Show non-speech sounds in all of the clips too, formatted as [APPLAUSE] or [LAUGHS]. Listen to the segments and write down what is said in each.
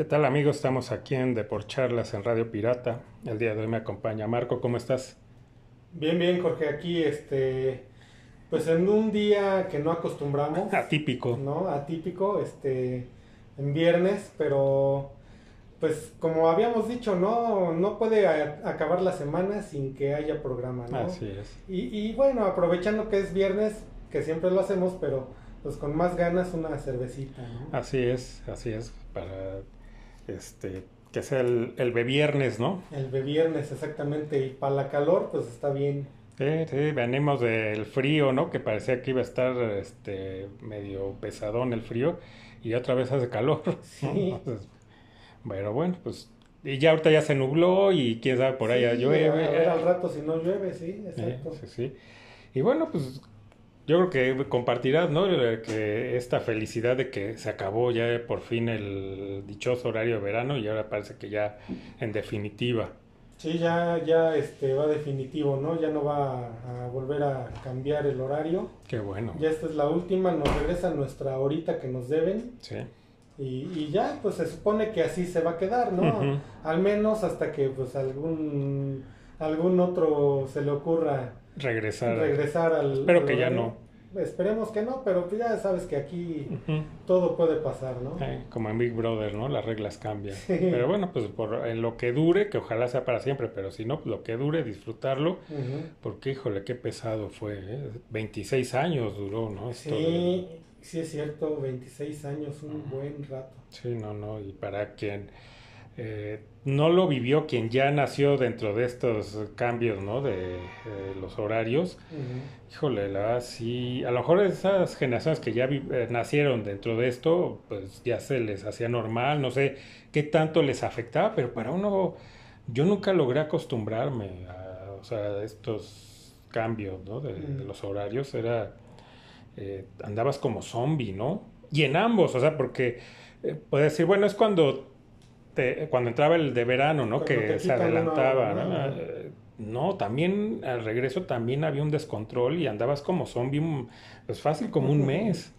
¿Qué tal amigos? Estamos aquí en Deporcharlas en Radio Pirata. El día de hoy me acompaña Marco, ¿cómo estás? Bien, bien, Jorge, aquí este pues en un día que no acostumbramos. [LAUGHS] Atípico. ¿No? Atípico, este en viernes, pero pues como habíamos dicho, no, no puede acabar la semana sin que haya programa, ¿no? Así es. Y, y bueno, aprovechando que es viernes, que siempre lo hacemos, pero pues con más ganas una cervecita, ¿no? Así es, así es, para este que sea el, el viernes, ¿no? El viernes, exactamente, y para la calor, pues está bien. Sí, sí, venimos del frío, ¿no? Que parecía que iba a estar este medio pesadón el frío y otra vez hace calor. [LAUGHS] Sí. bueno, bueno, pues y ya ahorita ya se nubló y quién sabe por allá llueve. A ver al rato si no llueve, sí, exacto. sí, sí. Y bueno, pues yo creo que compartirás, ¿no? Que esta felicidad de que se acabó ya por fin el dichoso horario de verano y ahora parece que ya en definitiva. Sí, ya, ya este, va definitivo, ¿no? Ya no va a, volver a cambiar el horario. Qué bueno. Ya esta es la última, nos regresa nuestra horita que nos deben. Sí. Y, y ya, pues se supone que así se va a quedar, ¿no? Al menos hasta que pues algún, algún otro se le ocurra regresar. Regresar al. Espero que ya no. Esperemos que no, pero ya sabes que aquí todo puede pasar, ¿no? como en Big Brother, ¿no? Las reglas cambian. Pero bueno, pues por, en lo que dure, que ojalá sea para siempre, pero si no, pues lo que dure, disfrutarlo, porque híjole, qué pesado fue, ¿eh? 26 años duró, ¿no? sí, sí es cierto, 26 años, un buen rato. Sí, no, no, y para quien eh, no lo vivió quien ya nació dentro de estos cambios, ¿no? De, los horarios. Híjole, la sí. A lo mejor esas generaciones que ya eh, nacieron dentro de esto, pues ya se les hacía normal, no sé qué tanto les afectaba, pero para uno, yo nunca logré acostumbrarme a, o sea, estos cambios, ¿no? De, los horarios. Era, eh, andabas como zombie, ¿no? Y en ambos, o sea, porque eh, puedes decir, bueno, es cuando cuando entraba el de verano, ¿no? que se adelantaba, ¿no? ¿no? también al regreso también había un descontrol y andabas como zombie, mm, pues fácil como un mes.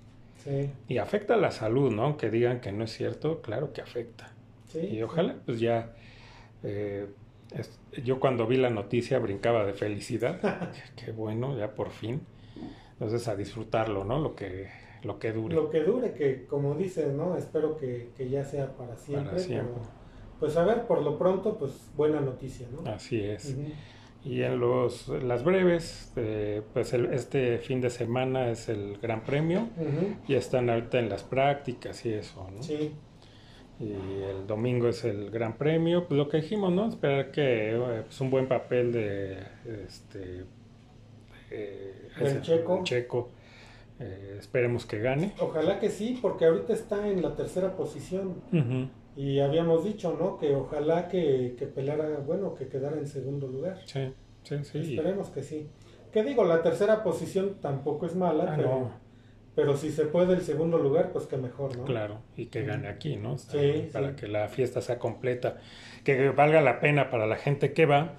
Sí. Y afecta a la salud, ¿no? Aunque digan que no es cierto, claro que afecta. Sí, y ojalá, pues ya, eh, yo cuando vi la noticia brincaba de felicidad. [LAUGHS] Qué bueno, ya por fin. Entonces a disfrutarlo, ¿no? Lo que lo que dure. Lo que dure, que como dices, ¿no? Espero que, ya sea para siempre. Para siempre. pues a ver, por lo pronto, pues buena noticia, ¿no? Así es. Y en los, las breves, eh, pues este fin de semana es el Gran Premio. Ya están ahorita en las prácticas y eso, ¿no? Sí. Y el domingo es el Gran Premio. Pues lo que dijimos, ¿no? Esperar que eh, pues un buen papel de este eh, checo. checo eh, esperemos que gane. Ojalá que sí, porque ahorita está en la tercera posición. Y habíamos dicho, ¿no? Que ojalá que, que pelara, bueno, que quedara en segundo lugar. Sí, sí, sí. Esperemos que sí. Que digo, la tercera posición tampoco es mala, ah, pero, pero si se puede el segundo lugar, pues que mejor, ¿no? Claro, y que gane aquí, ¿no? Sí, para que la fiesta sea completa, que valga la pena para la gente que va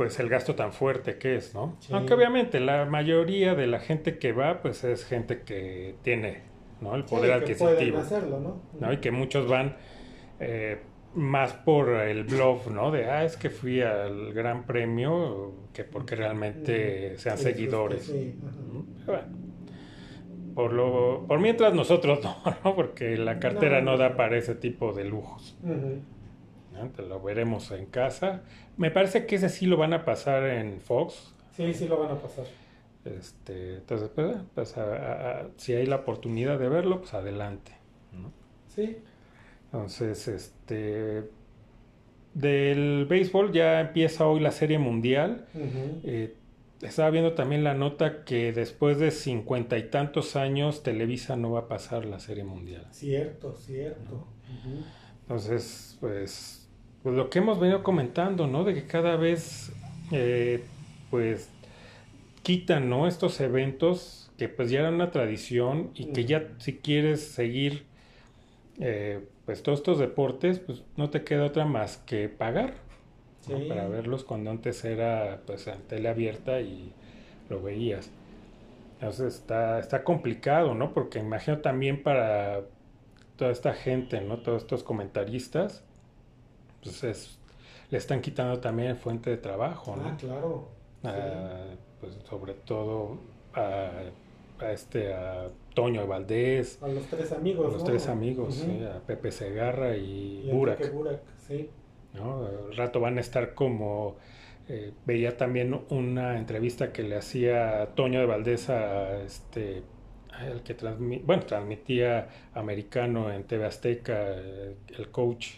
pues el gasto tan fuerte que es, ¿no? Aunque obviamente la mayoría de la gente que va, pues es gente que tiene, ¿no? El poder adquisitivo. hacerlo, ¿no? Y que muchos van eh, más por el bluff, ¿no? De, ah, es que fui al Gran Premio, que porque realmente sean seguidores. Sí. Bueno, por, lo, por mientras nosotros [LAUGHS] no, Porque la cartera no, da para ese tipo de lujos. Lo veremos en casa. Me parece que ese sí lo van a pasar en Fox. Sí, sí lo van a pasar. Este, entonces, pues, pues si hay la oportunidad de verlo, pues adelante. Sí. Entonces, este, del béisbol ya empieza hoy la Serie Mundial. Eh, estaba viendo también la nota que después de cincuenta y tantos años Televisa no va a pasar la Serie Mundial. Cierto, cierto. Entonces, pues pues lo que hemos venido comentando, ¿no? De que cada vez, eh, pues, quitan, ¿no? Estos eventos que pues ya eran una tradición y que ya si quieres seguir, eh, pues, todos estos deportes, pues, no te queda otra más que pagar para verlos cuando antes era, pues, en tele abierta y lo veías. Entonces está, está complicado, ¿no? Porque imagino también para toda esta gente, ¿no? Todos estos comentaristas, pues es, le están quitando también fuente de trabajo, ¿no? Ah, claro. Ah, pues sobre todo a, a este a Toño Valdés, A los tres amigos, a los ¿no? tres amigos, sí, a Pepe Segarra y, Y Burak. Burak, sí. ¿no? Al rato van a estar como eh, veía también una entrevista que le hacía Toño de Valdés a este el que transmi- bueno, transmitía americano en TV Azteca, eh, el coach,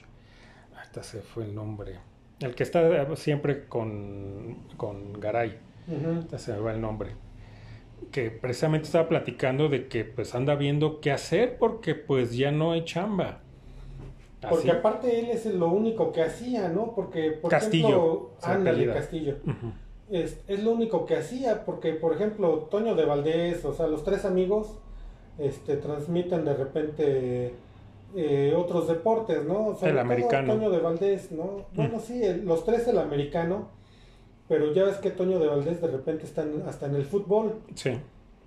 hasta se fue el nombre, el que está siempre con, con Garay, Ujú. ya se me va el nombre, que precisamente estaba platicando de que pues anda viendo qué hacer porque pues ya no hay chamba. Porque aparte él es lo único que hacía, ¿no? Porque, por Castillo, ejemplo, ándale. Castillo. Es, es lo único que hacía, porque, por ejemplo, Toño de Valdés, o sea, los tres amigos, este, transmiten de repente eh, otros deportes, ¿no? Sobre El americano. Toño de Valdés, ¿no? Bueno, sí, el- los tres el americano, pero ya ves que Toño de Valdés de repente están hasta en el fútbol, Sí.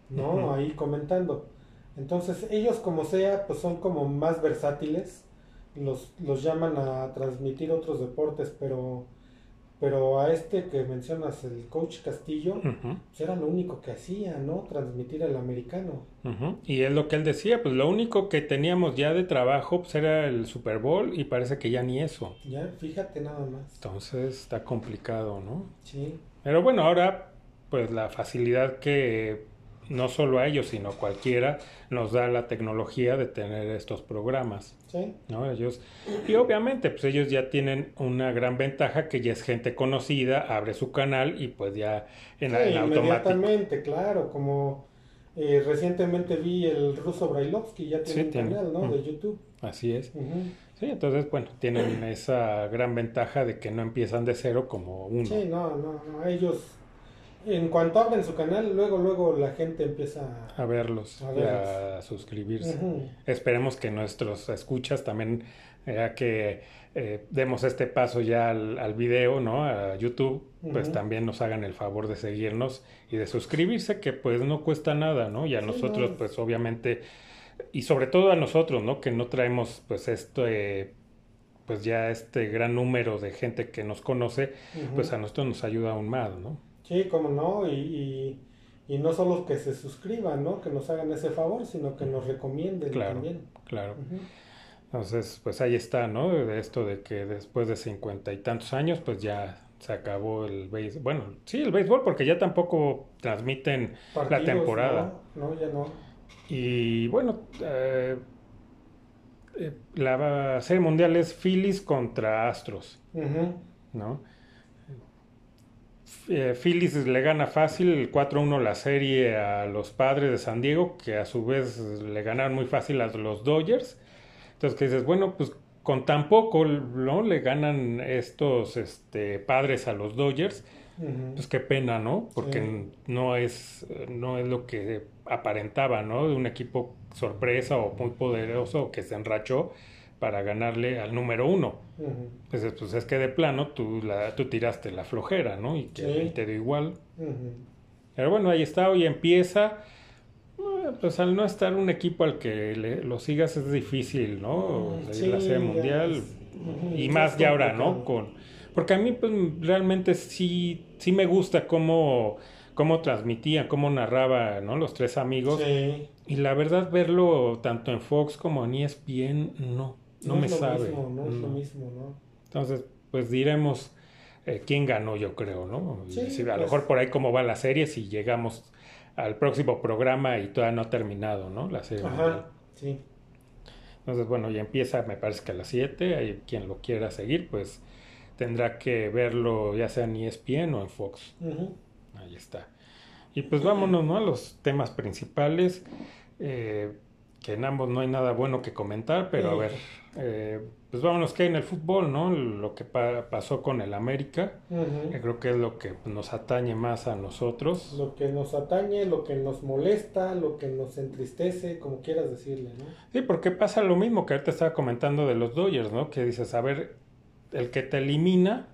¿no? Ahí comentando. Entonces, ellos como sea, pues son como más versátiles. Los, los llaman a transmitir otros deportes, pero, pero a este que mencionas, el coach Castillo, pues era lo único que hacía, ¿no? Transmitir el americano. Y es lo que él decía, pues lo único que teníamos ya de trabajo pues era el Super Bowl y parece que ya ni eso. Ya, fíjate nada más. Entonces está complicado, ¿no? Sí, Pero bueno, ahora pues la facilidad que no solo a ellos, sino cualquiera nos da la tecnología de tener estos programas, sí, ¿no? Ellos y obviamente pues ellos ya tienen una gran ventaja que ya es gente conocida, abre su canal y pues ya en, Sí, en inmediatamente, claro, como eh, recientemente vi el ruso Brailovsky, ya tiene Sí, un tiene. canal, ¿no? Mm. De YouTube. Así es. Ujú. Sí, entonces, bueno, tienen esa gran ventaja de que no empiezan de cero como uno. Sí, no, no, no, ellos, en cuanto abren su canal, luego, luego la gente empieza A verlos A y a suscribirse. Esperemos que nuestros escuchas también, ya que eh, demos este paso ya al, al video, ¿no? A YouTube, pues también nos hagan el favor de seguirnos y de suscribirse, que pues no cuesta nada, ¿no? Y a Sí, nosotros, no. pues obviamente, y sobre todo a nosotros, ¿no? Que no traemos pues esto, eh, pues ya este gran número de gente que nos conoce, pues a nosotros nos ayuda aún más, ¿no? Sí, como no, y, y, y no solo que se suscriban, ¿no? Que nos hagan ese favor, sino que nos recomienden Claro. también. Claro. Ujú. Entonces, pues ahí está, ¿no? De esto de que después de cincuenta y tantos años, pues ya se acabó el béisbol. Bueno, sí, el béisbol, porque ya tampoco transmiten la temporada. No, no, ya no. Y bueno, eh, eh, la serie mundial es Phillies contra Astros. ¿no? Eh, Phillies le gana fácil el 4-1 la serie a los padres de San Diego, que a su vez le ganaron muy fácil a los Dodgers. Entonces, que dices, bueno, pues con tan poco, ¿no? Le ganan estos este, padres a los Dodgers. Pues qué pena, ¿no? Porque Sí. no es no es lo que aparentaba, ¿no? De un equipo sorpresa o muy poderoso que se enrachó para ganarle al número uno. Ujú. Pues, pues es que de plano tú, la, tú tiraste la flojera, ¿no? Y que Sí. te dio igual. Ujú. Pero bueno, ahí está, hoy empieza. Eh, Pues al no estar un equipo al que le- lo sigas es difícil, ¿no? Seguir la serie mundial. es- Y más ya ahora, ¿no? Con, porque a mí pues realmente sí, sí me gusta cómo, cómo transmitía, cómo narraba, ¿no? Los tres amigos. Sí. Y la verdad verlo tanto en Fox como en ESPN, no, no, me es lo sabe. Mismo, no, es lo mismo, ¿no? Entonces, pues diremos eh, quién ganó, yo creo, ¿no? Sí, a lo pues. mejor por ahí cómo va la serie, si llegamos al próximo programa y todavía no ha terminado, ¿no? La serie. mundial. Ajá, sí. Entonces, bueno, ya empieza, me parece que a las 7, hay quien lo quiera seguir, pues tendrá que verlo ya sea en ESPN o en Fox. Ahí está. Y pues vámonos, ¿no? A los temas principales, eh, que en ambos no hay nada bueno que comentar, pero a ver, eh, pues vámonos que en el fútbol, ¿no? Lo que pa- pasó con el América, que creo que es lo que nos atañe más a nosotros. Lo que nos atañe, lo que nos molesta, lo que nos entristece, como quieras decirle, ¿no? Sí, porque pasa lo mismo que ahorita estaba comentando de los Dodgers, ¿no? Que dices, a ver, el que te elimina,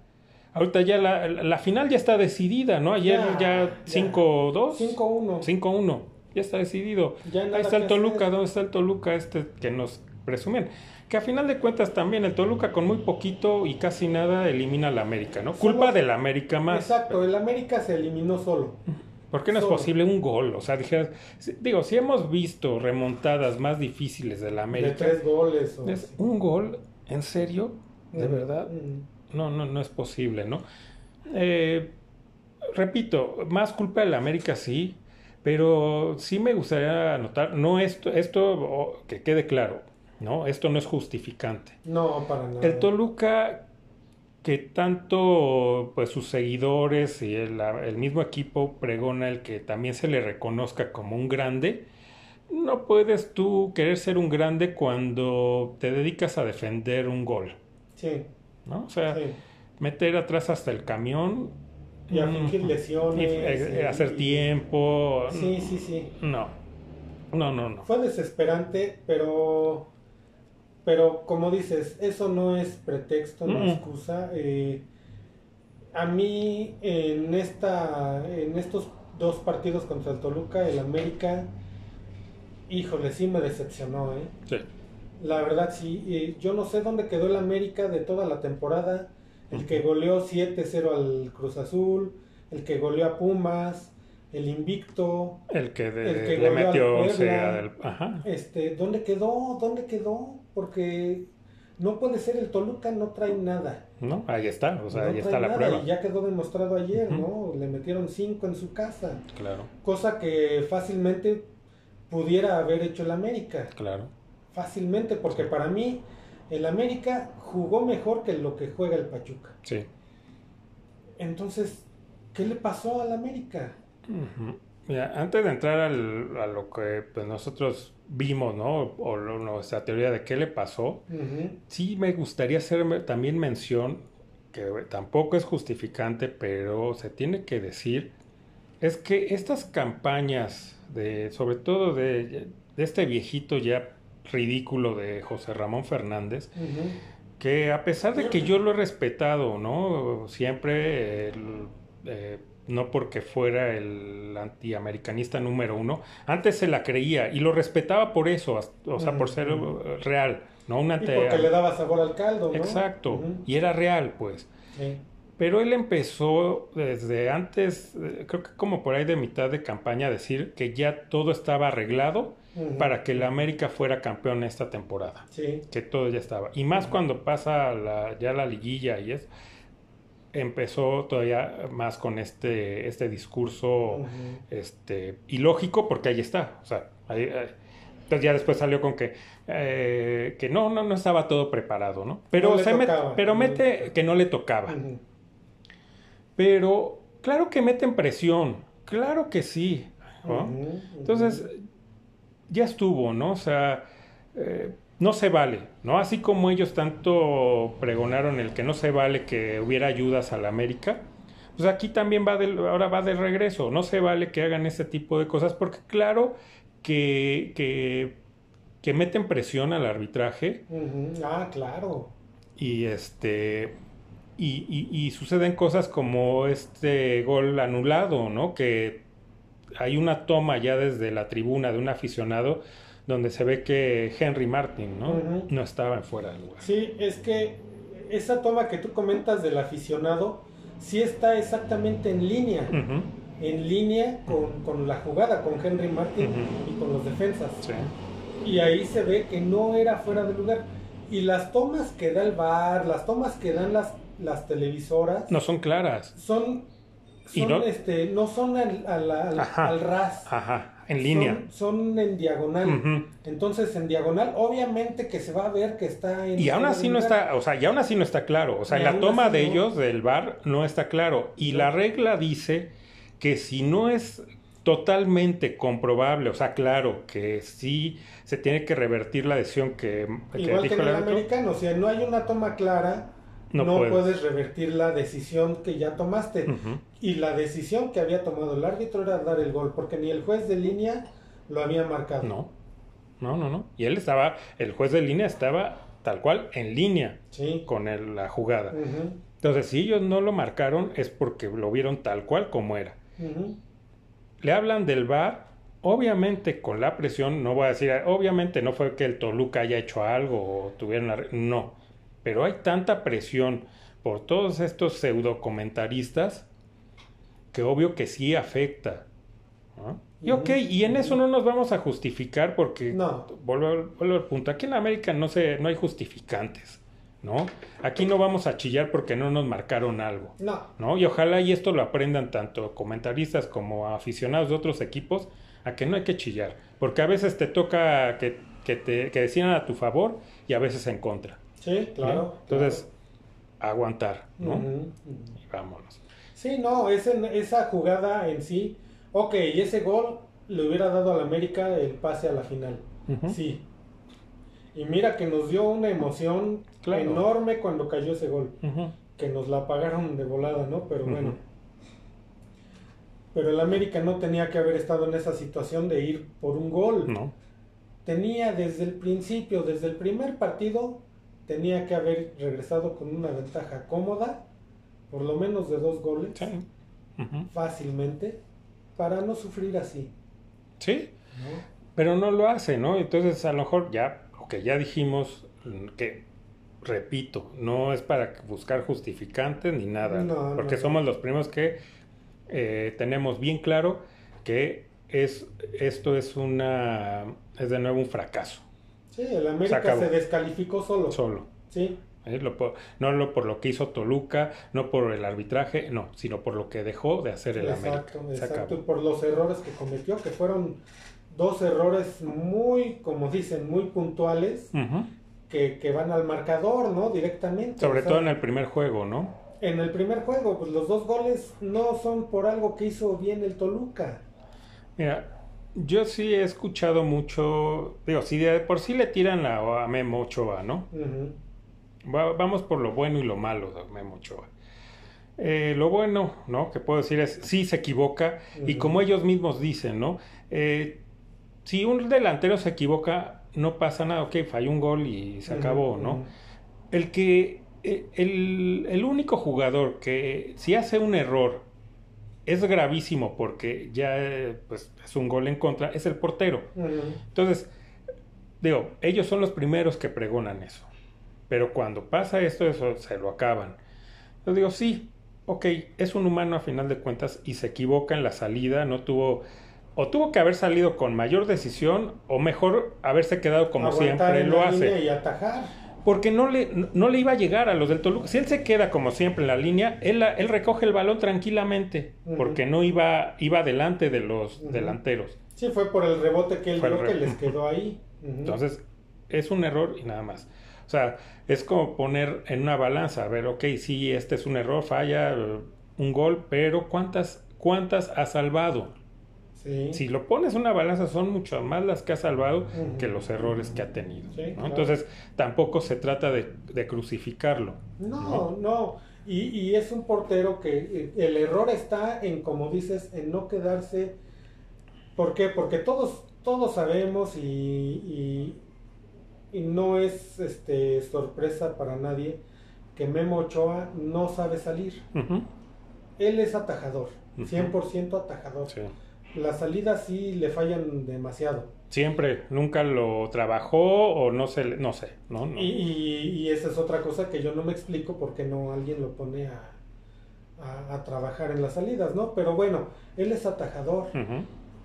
ahorita ya la, la final ya está decidida, ¿no? Ayer Ya, ya ya. 5-2. 5-1. 5-1. Ya está decidido. Ya Ahí está el Toluca. ¿Dónde está el Toluca este que nos presumían. Que a final de cuentas también el Toluca con muy poquito y casi nada elimina al América, ¿no? Solo- Culpa del América más. Exacto, el América se eliminó solo. ¿Por qué no es posible un gol? O sea, dijeras, digo, si hemos visto remontadas más difíciles de la De América, tres goles. o es así. un gol, ¿en serio? ¿De Mm, verdad? mm. No, no, no es posible, ¿no? Eh, repito, más culpa del América sí, pero sí me gustaría anotar, no esto, esto oh, que quede claro, ¿no? Esto no es justificante. No, para nada. El Toluca, que tanto pues sus seguidores y el, el mismo equipo pregona el que también se le reconozca como un grande, no puedes tú querer ser un grande cuando te dedicas a defender un gol, Sí, ¿no? O sea, sí. meter atrás hasta el camión Y a mm, fingir lesiones. y, eh, y- hacer tiempo. Sí, sí, sí. No, no, no, no. Fue desesperante, pero. Pero como dices, eso no es pretexto, no Mm. excusa. Eh, a mí, en, esta, en estos dos partidos contra el Toluca, el América, híjole, sí me decepcionó, ¿eh? Sí. La verdad, sí. eh, yo no sé dónde quedó el América de toda la temporada. El que goleó 7-0 al Cruz Azul, el que goleó a Pumas, el invicto. El que, de- El que le metió al 11 Puebla. a del- Ajá. Este, ¿dónde quedó? ¿Dónde quedó? Porque no puede ser el Toluca, no trae nada. ¿No? Ahí está, o sea, no ahí está la nada, prueba. Y ya quedó demostrado ayer, Ujú. ¿no? Le metieron 5 en su casa. Claro, Cosa que fácilmente pudiera haber hecho el América. claro. Fácilmente, porque para mí el América jugó mejor que lo que juega el Pachuca. Sí. Entonces, ¿qué le pasó al América? Mira, antes de entrar al- a lo que pues, nosotros vimos, ¿no? O nuestra teoría de qué le pasó, sí me gustaría hacer también mención, que tampoco es justificante, pero se tiene que decir, es que estas campañas, de, sobre todo de, de este viejito ya ridículo de José Ramón Fernández, que a pesar de que yo lo he respetado, ¿no? Siempre, el- eh, no porque fuera el antiamericanista número uno, antes se la creía y lo respetaba por eso, o sea, por ser real, ¿no? Un Y porque le daba sabor al caldo, ¿no? Exacto, y era real, pues. Sí. Pero él empezó desde antes, eh, creo que como por ahí de mitad de campaña, a decir que ya todo estaba arreglado Para que el América fuera campeón esta temporada Sí. que todo ya estaba. Y más cuando pasa la, ya la liguilla y es, empezó todavía más con este, este discurso este, ilógico, porque ahí está. O sea, ahí, ahí- entonces ya después salió con que, eh, que no, no, no estaba todo preparado, ¿no? Pero, No se met- pero mete que no le tocaba. Pero claro que meten presión, claro que sí. Entonces, ya estuvo, ¿no? O sea, eh, no se vale, ¿no? Así como ellos tanto pregonaron el que no se vale que hubiera ayudas a la América, pues aquí también va del, ahora va de regreso, no se vale que hagan ese tipo de cosas, porque claro que, que, que meten presión al arbitraje. Ah, claro. y este y, y- y suceden cosas como este gol anulado, ¿no? Que hay una toma ya desde la tribuna de un aficionado donde se ve que Henry Martin, ¿no? Ujú. No estaba fuera del lugar. Sí, es que esa toma que tú comentas del aficionado sí está exactamente en línea. En línea con, con la jugada, con Henry Martin y con los defensas. sí. Y ahí se ve que no era fuera de lugar. Y las tomas que da el bar, las tomas que dan las, las televisoras, No son claras. son, son, no- este, no son al, al- al- Ajá. al ras. Ajá, en línea. Son, son en diagonal. Entonces, en diagonal, obviamente que se va a ver que está en. Y aún así no está, o sea, y aún así no está claro. O sea, Y en la toma de no. ellos del bar no está claro. Y la regla dice que si no es totalmente comprobable, o sea, claro, que sí se tiene que revertir la decisión que, que Igual que dijo en el el americano, si no hay una toma clara, No no, puedes. puedes. revertir la decisión que ya tomaste. Y la decisión que había tomado el árbitro era dar el gol, porque ni el juez de línea lo había marcado. No, no, no, no. Y él estaba, el juez de línea estaba tal cual en línea Sí. con el- la jugada. Entonces, si ellos no lo marcaron es porque lo vieron tal cual como era. Le hablan del VAR obviamente con la presión, no voy a decir, obviamente no fue que el Toluca haya hecho algo o tuvieran, no, pero hay tanta presión por todos estos pseudo comentaristas que obvio que sí afecta. Y ok, y en eso no nos vamos a justificar porque, No. vuelvo, vuelvo al punto, aquí en América no, se, no hay justificantes, ¿no? Aquí no vamos a chillar porque no nos marcaron algo. No. ¿no? Y ojalá y esto lo aprendan tanto comentaristas como aficionados de otros equipos, a que no hay que chillar, porque a veces te toca que, que te que decidan a tu favor y a veces en contra. Sí, ¿bien? claro. Entonces, aguantar, ¿no? Y vámonos. Sí, no, ese- esa jugada en sí, ok, y ese gol le hubiera dado al América el pase a la final. Sí. Y mira que nos dio una emoción Claro. enorme cuando cayó ese gol. Que nos la pagaron de volada, ¿no? Pero bueno. Pero el América no tenía que haber estado en esa situación de ir por un gol. ¿No? Tenía desde el principio, desde el primer partido, tenía que haber regresado con una ventaja cómoda, por lo menos de dos goles, Sí. Fácilmente, para no sufrir así. Sí, ¿no? pero no lo hace, ¿no? Entonces, a lo mejor ya, lo que ya dijimos, que repito, no es para buscar justificantes ni nada, No, porque no. somos los primeros que eh, tenemos bien claro que es esto es una es de nuevo un fracaso Sí, el América se, descalificó solo. solo. Sí, ¿eh? Lo no lo por lo que hizo Toluca, no por el arbitraje, no, sino por lo que dejó de hacer el exacto, América. Se exacto. Y acabó. por los errores que cometió, que fueron dos errores muy, como dicen, muy puntuales, que, que van al marcador, ¿no? Directamente. Sobre O sea, todo en el primer juego, ¿no? en el primer juego, pues los dos goles no son por algo que hizo bien el Toluca. Mira, yo sí he escuchado mucho, digo, si de por sí le tiran la a Memo Ochoa, ¿no? Va- vamos por lo bueno y lo malo de Memo Ochoa. Eh, lo bueno, ¿no? Que puedo decir es, sí se equivoca, y como ellos mismos dicen, ¿no? Eh, si un delantero se equivoca, no pasa nada, ok, falló un gol y se acabó, ¿no? El que, eh, el, el único jugador que si hace un error es gravísimo porque ya eh, pues, es un gol en contra, es el portero. Entonces, digo, ellos son los primeros que pregonan eso. Pero cuando pasa esto, eso se lo acaban. Yo digo, sí, ok, es un humano a final de cuentas y se equivoca en la salida, no tuvo, o tuvo que haber salido con mayor decisión, o mejor haberse quedado como Aguantar siempre lo hace. Y atajar. Porque no le, no le iba a llegar a los del Toluca. Si él se queda como siempre en la línea, él, la- él recoge el balón tranquilamente. Porque no iba, iba adelante de los delanteros. Sí, fue por el rebote que él dio que les quedó ahí. [LAUGHS] Entonces, es un error y nada más. O sea, es como poner en una balanza, a ver, ok, sí, este es un error, falla, un gol, pero ¿cuántas, cuántas ha salvado? Sí. Si lo pones una balanza, son mucho más las que ha salvado que los errores que ha tenido. Sí, ¿no? claro. Entonces, tampoco se trata de, de crucificarlo. No, no. Y, y es un portero que eh, el error está en, como dices, en no quedarse. ¿Por qué? Porque todos, todos sabemos y, y, y no es este, sorpresa para nadie que Memo Ochoa no sabe salir. Él es atajador, Ujú. 100% atajador. Sí. Las salidas sí le fallan demasiado. Siempre, nunca lo trabajó o no sé, no sé, ¿no? No. Y, y- y esa es otra cosa que yo no me explico por qué no alguien lo pone a, a- a trabajar en las salidas, ¿no? Pero bueno, él es atajador.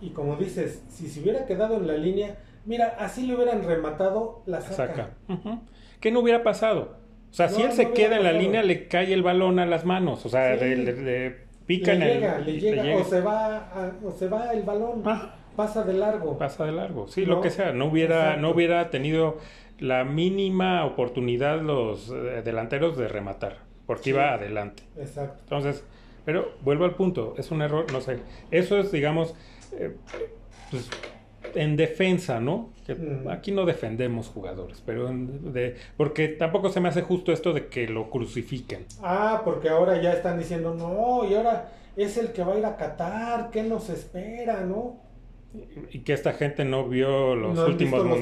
Y como dices, si se hubiera quedado en la línea, mira, así le hubieran rematado, la saca. saca. ¿Qué no hubiera pasado? O sea, si él se no queda en la línea, le cae el balón a las manos. O sea, Sí. le, le- le pica Le en el. llega, le llega, o se va, a- o se va el balón, Ah, pasa de largo. pasa de largo. Sí, No, lo que sea. No hubiera, exacto. no hubiera tenido la mínima oportunidad los eh, delanteros de rematar. Porque Sí. iba adelante. Exacto. Entonces, pero vuelvo al punto, es un error, no sé. Eso es, digamos, eh, pues, en defensa, ¿no? Que Mm. Aquí no defendemos jugadores, pero en- de, porque tampoco se me hace justo esto de que lo crucifiquen. Ah, porque ahora ya están diciendo, no, y ahora es el que va a ir a Qatar, ¿qué nos espera, no? Y que esta gente no vio los ¿No han últimos los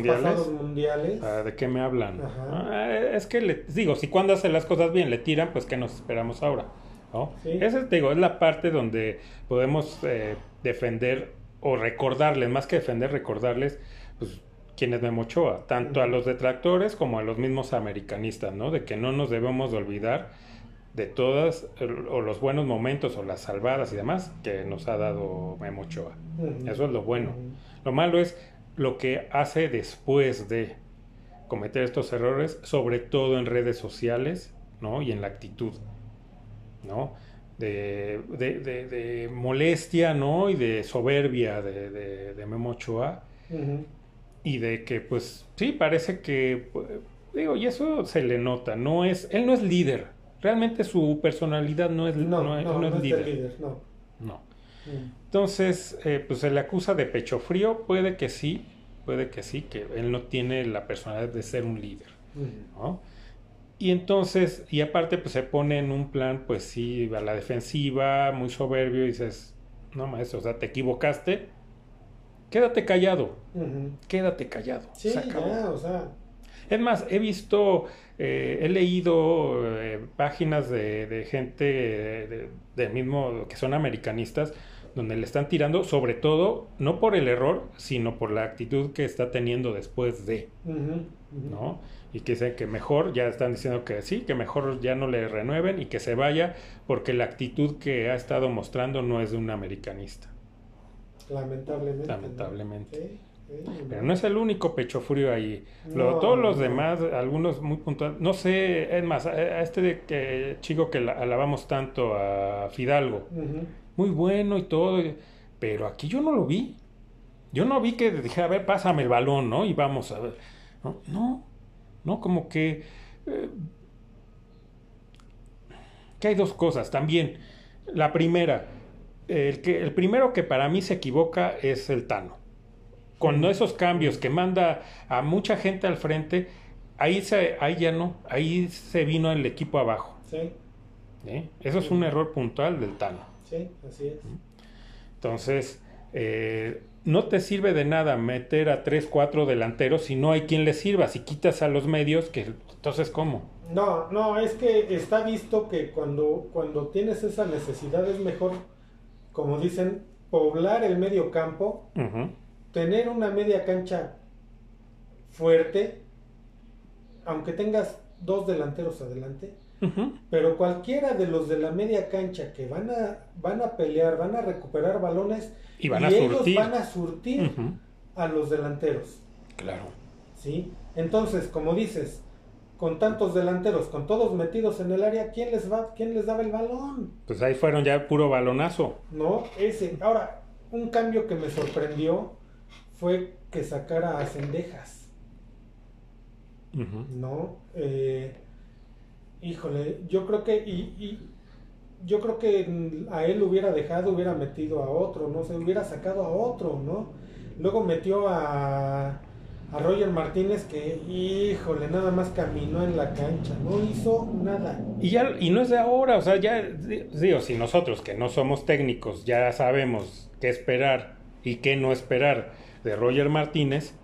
mundiales. Ah, ¿De qué me hablan? Ajá. Ah, es que, le, digo, si cuando hace las cosas bien le tiran, pues ¿qué nos esperamos ahora? ¿no? Sí. Esa, te digo, es la parte donde podemos eh, defender o recordarles, más que defender, recordarles, pues, quién es Memo Ochoa, tanto a los detractores como a los mismos americanistas, ¿no? De que no nos debemos de olvidar de todas, o los buenos momentos, o las salvadas y demás que nos ha dado Memo Ochoa. Eso es lo bueno. Lo malo es lo que hace después de cometer estos errores, sobre todo en redes sociales, ¿no? Y en la actitud, ¿no? De, de, molestia, ¿no? Y de soberbia de, de Memo Ochoa. Y de que, pues, sí, parece que, digo, y eso se le nota, no es, él no es líder, realmente su personalidad no es, no, no, es, líder. no. no. Mm. Entonces, eh, pues se le acusa de pecho frío, puede que sí, puede que sí, que él no tiene la personalidad de ser un líder, ¿no? Y entonces, y aparte, pues se pone en un plan, pues sí, a la defensiva, muy soberbio, y dices, no, maestro, o sea, te equivocaste, quédate callado, quédate callado. Sí, ya, o sea. Es más, he visto, eh, he leído eh, páginas de, gente de, mismo, que son americanistas, donde le están tirando, sobre todo, no por el error, sino por la actitud que está teniendo después de, ¿no? Y que dicen que mejor, ya están diciendo que sí, que mejor ya no le renueven y que se vaya, porque la actitud que ha estado mostrando no es de un americanista. Lamentablemente. Lamentablemente. Pero no es el único pecho frío ahí. todos los demás, algunos muy puntuales. No sé, es más, a este de que, chico que alabamos tanto, a Fidalgo, muy bueno y todo, pero aquí yo no lo vi. Yo no vi que dije, a ver, pásame el balón, ¿no? Y vamos a ver. No, no, no como que... Eh, que hay dos cosas también. La primera, el, que, el primero que para mí se equivoca es el Tano. Cuando esos cambios que manda a mucha gente al frente, ahí, se, ahí ya no, ahí se vino el equipo abajo. Sí. ¿Eh? Eso es un error puntual del Tano. Sí, así es. Entonces, eh, no te sirve de nada meter a tres, cuatro delanteros si no hay quien le sirva. Si quitas a los medios, que entonces ¿cómo? No, no, es que está visto que cuando, cuando tienes esa necesidad es mejor como dicen, poblar el medio campo, tener una media cancha fuerte, aunque tengas dos delanteros adelante, pero cualquiera de los de la media cancha que van a, van a pelear, van a recuperar balones y, van a ellos van a surtir a los delanteros. Claro. ¿Sí? Entonces, como dices, con tantos delanteros, con todos metidos en el área, ¿quién les va, quién les daba el balón? Pues ahí fueron ya puro balonazo. No, ese. Ahora, un cambio que me sorprendió fue que sacara a Cendejas. No, eh, híjole, yo creo que y, yo creo que a él hubiera dejado, hubiera metido a otro, no se hubiera sacado a otro, ¿no? Luego metió a a Roger Martínez que, híjole, nada más caminó en la cancha, no hizo nada. Y ya y no es de ahora, o sea, ya digo, si nosotros que no somos técnicos ya sabemos qué esperar y qué no esperar de Roger Martínez,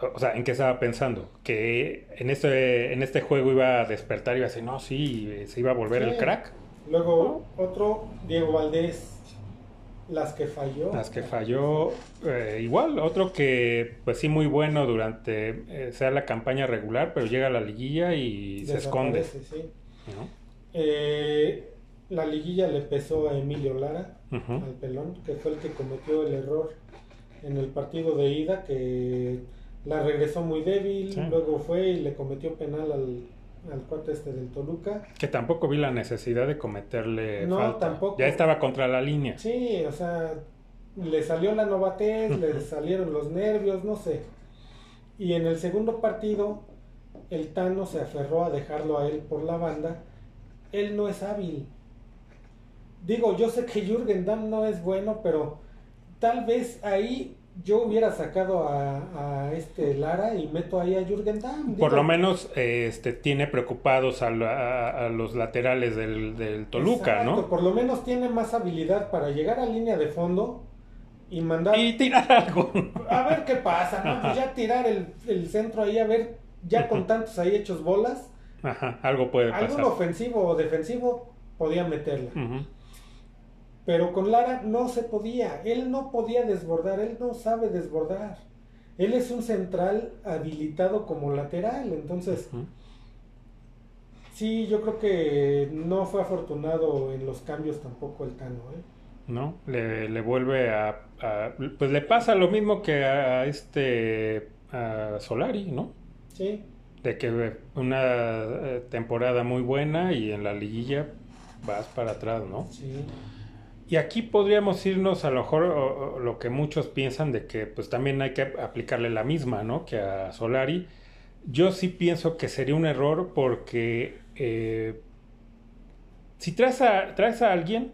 o sea, ¿en qué estaba pensando? Que en este, en este juego iba a despertar y iba a decir, no, sí, se iba a volver el crack. Luego otro, Diego Valdés, las que falló. Las que falló. Eh, igual, otro que, pues sí, muy bueno durante, eh, sea la campaña regular, pero llega a la liguilla y se esconde. Sí. Eh, la liguilla le pesó a Emilio Lara, al pelón, que fue el que cometió el error en el partido de ida, que la regresó muy débil, luego fue y le cometió penal al, al cuate este del Toluca. Que tampoco vi la necesidad de cometerle no, tampoco. Ya estaba contra la línea. Sí, o sea, le salió la novatez, le salieron los nervios, no sé. Y en el segundo partido, el Tano se aferró a dejarlo a él por la banda. Él no es hábil. Digo, yo sé que Jürgen Damm no es bueno, pero tal vez ahí yo hubiera sacado a, este Lara y meto ahí a Jürgen Damm. Por lo menos este tiene preocupados a, los laterales del, Toluca, ¿no? Por lo menos tiene más habilidad para llegar a línea de fondo y mandar... Y tirar algo. A ver qué pasa, ¿no? Pues ya tirar el, centro ahí, a ver, ya con tantos ahí hechos bolas. Ajá, algo puede pasar. Algún ofensivo o defensivo podía meterla. Pero con Lara no se podía, él no podía desbordar, él no sabe desbordar. Él es un central habilitado como lateral, entonces... Sí, yo creo que no fue afortunado en los cambios tampoco el Tano, ¿eh? ¿No? Le, le vuelve a, Pues le pasa lo mismo que a este... a Solari, ¿no? Sí. De que una eh, temporada muy buena y en la liguilla vas para atrás, ¿no? Sí. Y aquí podríamos irnos a lo mejor lo que muchos piensan de que pues también hay que aplicarle la misma, ¿no? Que a Solari. Yo sí pienso que sería un error porque eh, si traes a, traes a alguien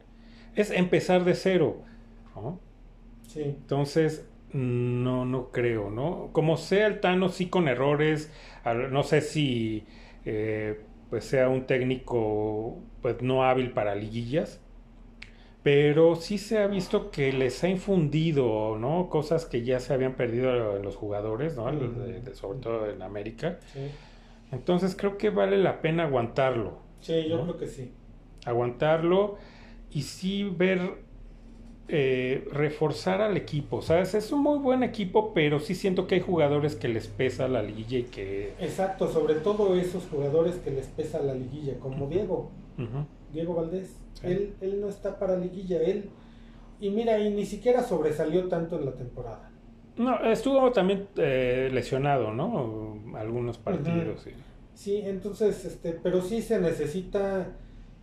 es empezar de cero, ¿no? Sí. Entonces, no, no creo, ¿no? Como sea el Tano, sí con errores, no sé si eh, pues sea un técnico pues no hábil para liguillas, pero sí se ha visto que les ha infundido, ¿no? Cosas que ya se habían perdido en los jugadores, ¿no? sobre todo en América. Entonces creo que vale la pena aguantarlo. Sí, yo creo que sí. Aguantarlo y sí ver eh, reforzar al equipo, ¿sabes? Es un muy buen equipo, pero sí siento que hay jugadores que les pesa la liguilla y que... Exacto, sobre todo esos jugadores que les pesa la liguilla, como Diego. Diego Valdés. Él, él no está para liguilla, él... Y mira, y ni siquiera sobresalió tanto en la temporada. No, estuvo también eh, lesionado, ¿no? Algunos partidos. sí. sí, entonces, este, pero sí se necesita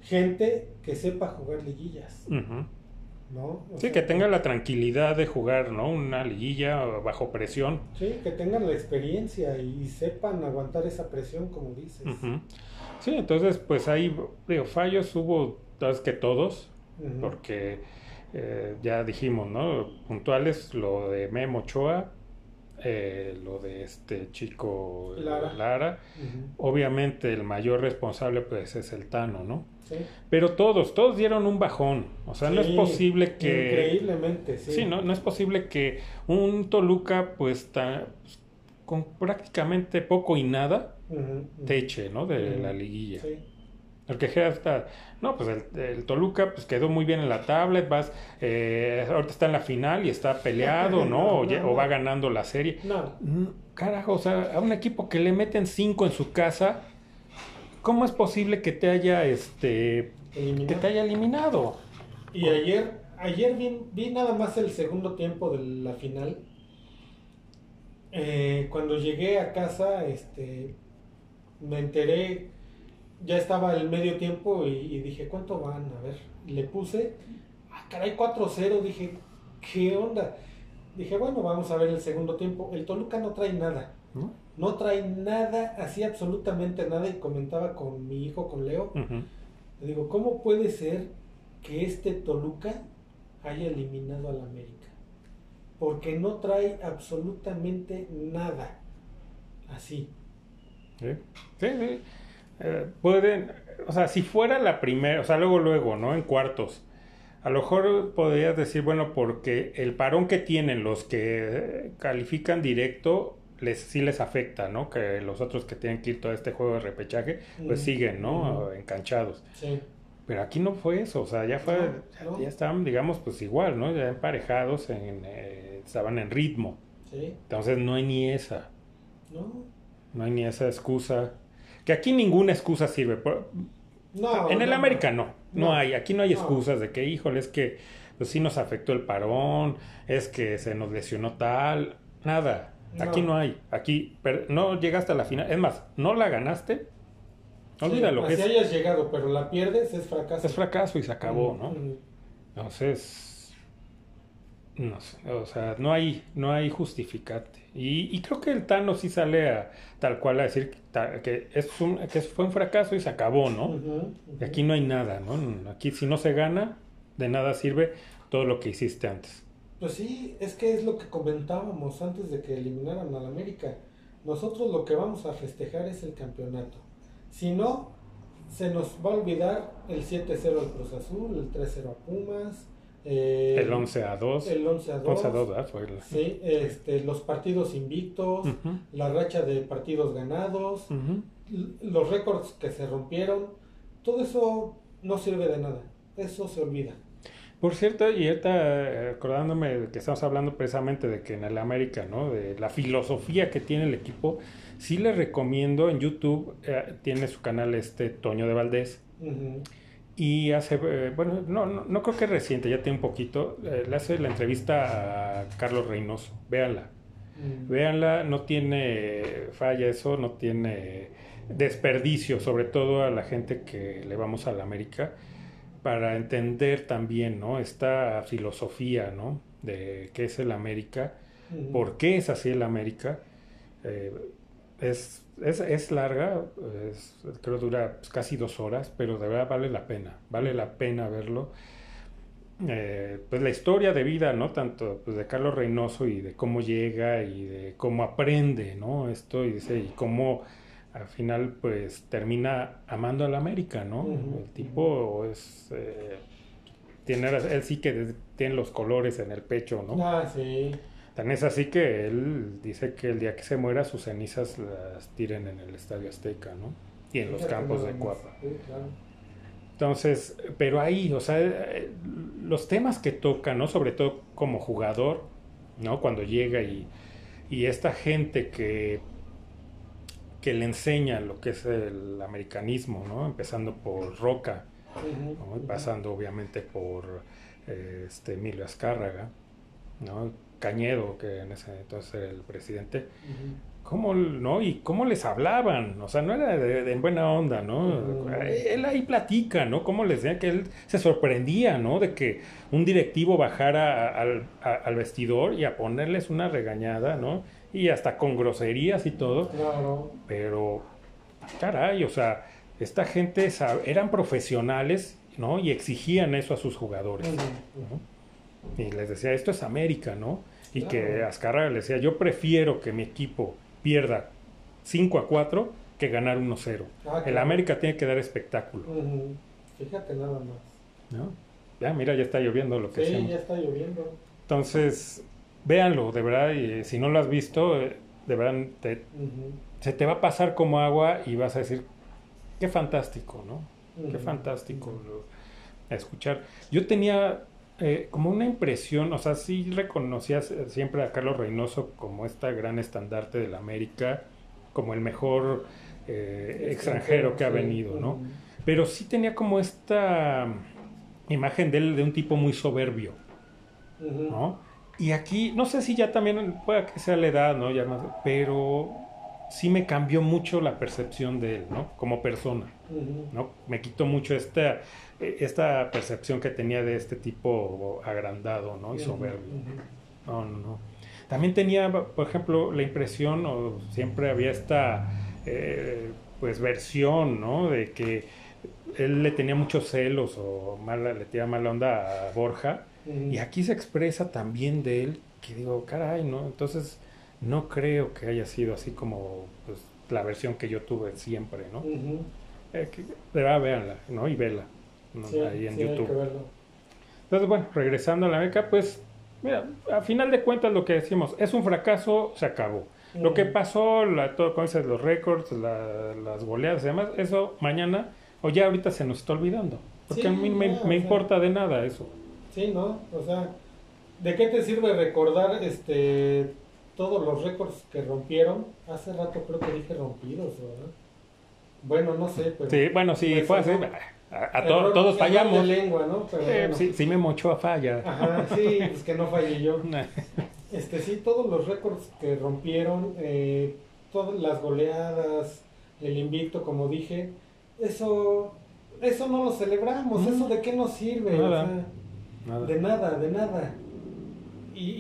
gente que sepa jugar liguillas. ¿no? sí, que tenga la tranquilidad de jugar, ¿no? Una liguilla bajo presión. Sí, que tengan la experiencia y sepan aguantar esa presión, como dices. Sí, entonces, pues ahí, digo, fallos hubo, sabes que todos, porque eh, ya dijimos, ¿no? Puntuales, lo de Memo Ochoa, eh, lo de este chico Lara. Obviamente el mayor responsable pues es el Tano, ¿no? Pero todos, todos dieron un bajón. O sea, no es posible que... Increíblemente, sí. Sí, no, no es posible que un Toluca pues está con prácticamente poco y nada teche, ¿no? De la liguilla. Sí. El que está, no, pues el, Toluca pues quedó muy bien en la tablet, vas, eh, ahorita está en la final y está peleado, ¿no? [LAUGHS] o, va ganando la serie. No. Mm, carajo, o sea, a un equipo que le meten cinco en su casa, ¿cómo es posible que te haya, este, que te haya eliminado? Y ayer, ayer vi, vi, nada más el segundo tiempo de la final. Eh, cuando llegué a casa, este, me enteré ya estaba el medio tiempo y, dije, ¿cuánto van? A ver, le puse, ah, caray, 4-0, dije, ¿qué onda? Dije, bueno, vamos a ver el segundo tiempo. El Toluca no trae nada. ¿No? trae nada, así absolutamente nada. Y comentaba con mi hijo, con Leo. Le digo, ¿cómo puede ser que este Toluca haya eliminado al América? Porque no trae absolutamente nada. Así. Sí, sí. sí. Eh, pueden, o sea, si fuera la primera, o sea, luego, luego, ¿no? En cuartos. A lo mejor podrías decir, bueno, porque el parón que tienen los que califican directo, les, sí les afecta, ¿no? Que los otros que tienen que ir todo este juego de repechaje, pues siguen, ¿no? Enganchados. Sí. Pero aquí no fue eso, o sea, ya fue, ya, estaban, digamos, pues igual, ¿no? Ya emparejados, en, eh, estaban en ritmo. Sí. Entonces no hay ni esa. No. No hay ni esa excusa que aquí ninguna excusa sirve. No, en el América no, no, hay, aquí no hay excusas de que, híjole, es que pues sí nos afectó el parón, es que se nos lesionó tal, nada. Aquí no hay, aquí no llegaste a la final, es más, no la ganaste, olvídalo. Sí, si hayas llegado, pero la pierdes, es fracaso. Es fracaso y se acabó, ¿no? Entonces, no sé, o sea, no hay, no hay justificante. Y, creo que el Tano sí sale a, tal cual a decir que, es un, que fue un fracaso y se acabó, ¿no? Y aquí no hay nada, ¿no? Aquí si no se gana, de nada sirve todo lo que hiciste antes. Pues sí, es que es lo que comentábamos antes de que eliminaran al América. Nosotros lo que vamos a festejar es el campeonato. Si no, se nos va a olvidar el 7-0 al Cruz Azul, el 3-0 a Pumas, eh, el 11 a 2. El 11 a 2. 2 Sí, este, los partidos invictos, la racha de partidos ganados, los récords que se rompieron, todo eso no sirve de nada. Eso se olvida. Por cierto, y ahorita acordándome de que estamos hablando precisamente de que en el América, ¿no? De la filosofía que tiene el equipo, sí le recomiendo en YouTube, eh, tiene su canal este Toño de Valdés. Y hace, eh, bueno, no, no, no, creo que es reciente, ya tiene un poquito, eh, le hace la entrevista a Carlos Reynoso, véanla. Mm. Véanla, no tiene falla eso, no tiene desperdicio, sobre todo a la gente que le vamos a la América, para entender también, ¿no? Esta filosofía, ¿no? De qué es el América, por qué es así el América. Eh, es, es, es, larga, es, creo dura pues, casi dos horas, pero de verdad vale la pena, vale la pena verlo. Eh, pues la historia de vida, ¿no? Tanto pues, de Carlos Reynoso y de cómo llega y de cómo aprende, ¿no? Esto y, dice, y cómo al final pues termina amando a la América, ¿no? El tipo es... Eh, tiene, él sí que tiene los colores en el pecho, ¿no? Ah, sí. Tan es así que él dice que el día que se muera sus cenizas las tiren en el Estadio Azteca, ¿no? Y en los campos de Cuapa. Entonces, pero ahí, o sea, eh, los temas que toca, ¿no? Sobre todo como jugador, ¿no? Cuando llega y, y esta gente que que le enseña lo que es el americanismo, ¿no? Empezando por Roca, pasando obviamente por eh, este Emilio Azcárraga, ¿no? Cañedo, que en ese entonces era el presidente. ¿Cómo, no? Y cómo les hablaban, o sea, no era de, buena onda, ¿no? Él ahí platica, ¿no? Cómo les decía que él se sorprendía, ¿no? De que un directivo bajara al, al vestidor y a ponerles una regañada, ¿no? y hasta con groserías y todo. Claro. Pero, caray, o sea, esta gente eran profesionales, ¿no? Y exigían eso a sus jugadores. Y les decía, esto es América, ¿no? Y que Azcarra le decía, yo prefiero que mi equipo pierda 5 a 4 que ganar 1-0. Ah, El América tiene que dar espectáculo. Fíjate nada más. ¿No? Ya, mira, ya está lloviendo lo que Sí, ya está lloviendo. Entonces, véanlo, de verdad, y si no lo has visto, eh, de verdad, se te va a pasar como agua y vas a decir, qué fantástico, ¿no? Qué fantástico escuchar. Yo tenía eh, como una impresión, o sea, sí reconocías siempre a Carlos Reynoso como esta gran estandarte de la América, como el mejor extranjero que ha venido, ¿no? Pero sí tenía como esta imagen de él de un tipo muy soberbio, ¿no? Y aquí, no sé si ya también, puede que sea la edad, ¿no? Ya más, pero sí me cambió mucho la percepción de él, ¿no? Como persona, ¿no? Me quitó mucho esta, esta percepción que tenía de este tipo agrandado, ¿no? Y soberbio. No, no, no. También tenía, por ejemplo, la impresión, o siempre había esta, eh, pues, versión, ¿no? De que él le tenía muchos celos o mala, le tenía mala onda a Borja y aquí se expresa también de él, que digo, caray, ¿no? Entonces, no creo que haya sido así como pues, la versión que yo tuve siempre, ¿no? eh, que, de verdad, véanla, ¿no? Y vela, ahí en YouTube. Entonces, bueno, regresando a la beca, pues, mira, a final de cuentas lo que decimos, es un fracaso, se acabó. Lo que pasó, la, todo, con los récords, las goleadas y demás, eso mañana o ya ahorita se nos está olvidando. Porque a mí me, me importa de nada eso. Sí, ¿no? O sea, ¿de qué te sirve recordar este todos los récords que rompieron? Hace rato creo que dije rompidos, ¿verdad? Bueno, no sé, pero... Sí, bueno, sí, fue así. A, todos fallamos. lengua, ¿no? Pero sí, sí me mochó a falla. Ajá, sí, pues que no fallé yo. [LAUGHS] este, sí, todos los récords que rompieron, eh, todas las goleadas, el invicto, como dije, eso, eso no lo celebramos. ¿Eso de qué nos sirve? O sea, de nada, de nada. Y, y,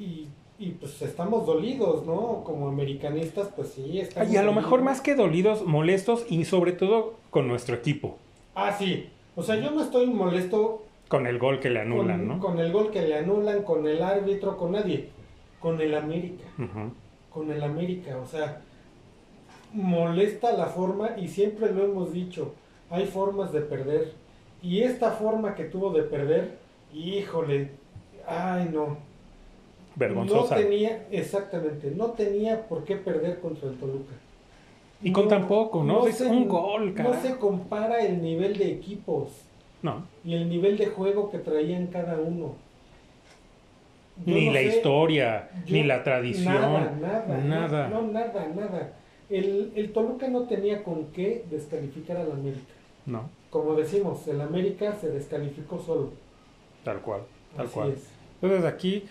y, pues estamos dolidos, ¿no? Como americanistas, pues sí. Estamos y a lo mejor más que dolidos, molestos y sobre todo con nuestro equipo. Ah, sí. O sea, yo no estoy molesto. Con el gol que le anulan, ¿no? Con el gol que le anulan, con el árbitro, con nadie. Con el América. Con el América. O sea, molesta la forma y siempre lo hemos dicho. Hay formas de perder. Y esta forma que tuvo de perder híjole, ay no. Vergonzosa. No tenía, exactamente, no tenía por qué perder contra el Toluca. Y con tan poco, ¿no? es un gol, cara. No se compara el nivel de equipos. No. Y el nivel de juego que traían cada uno. Yo ni no la sé, historia, yo- ni la tradición. Nada, nada. nada. No, no, nada, nada. El, el Toluca no tenía con qué descalificar al América. No, Como decimos, el América se descalificó solo. tal cual, tal Así cual. es. Entonces aquí,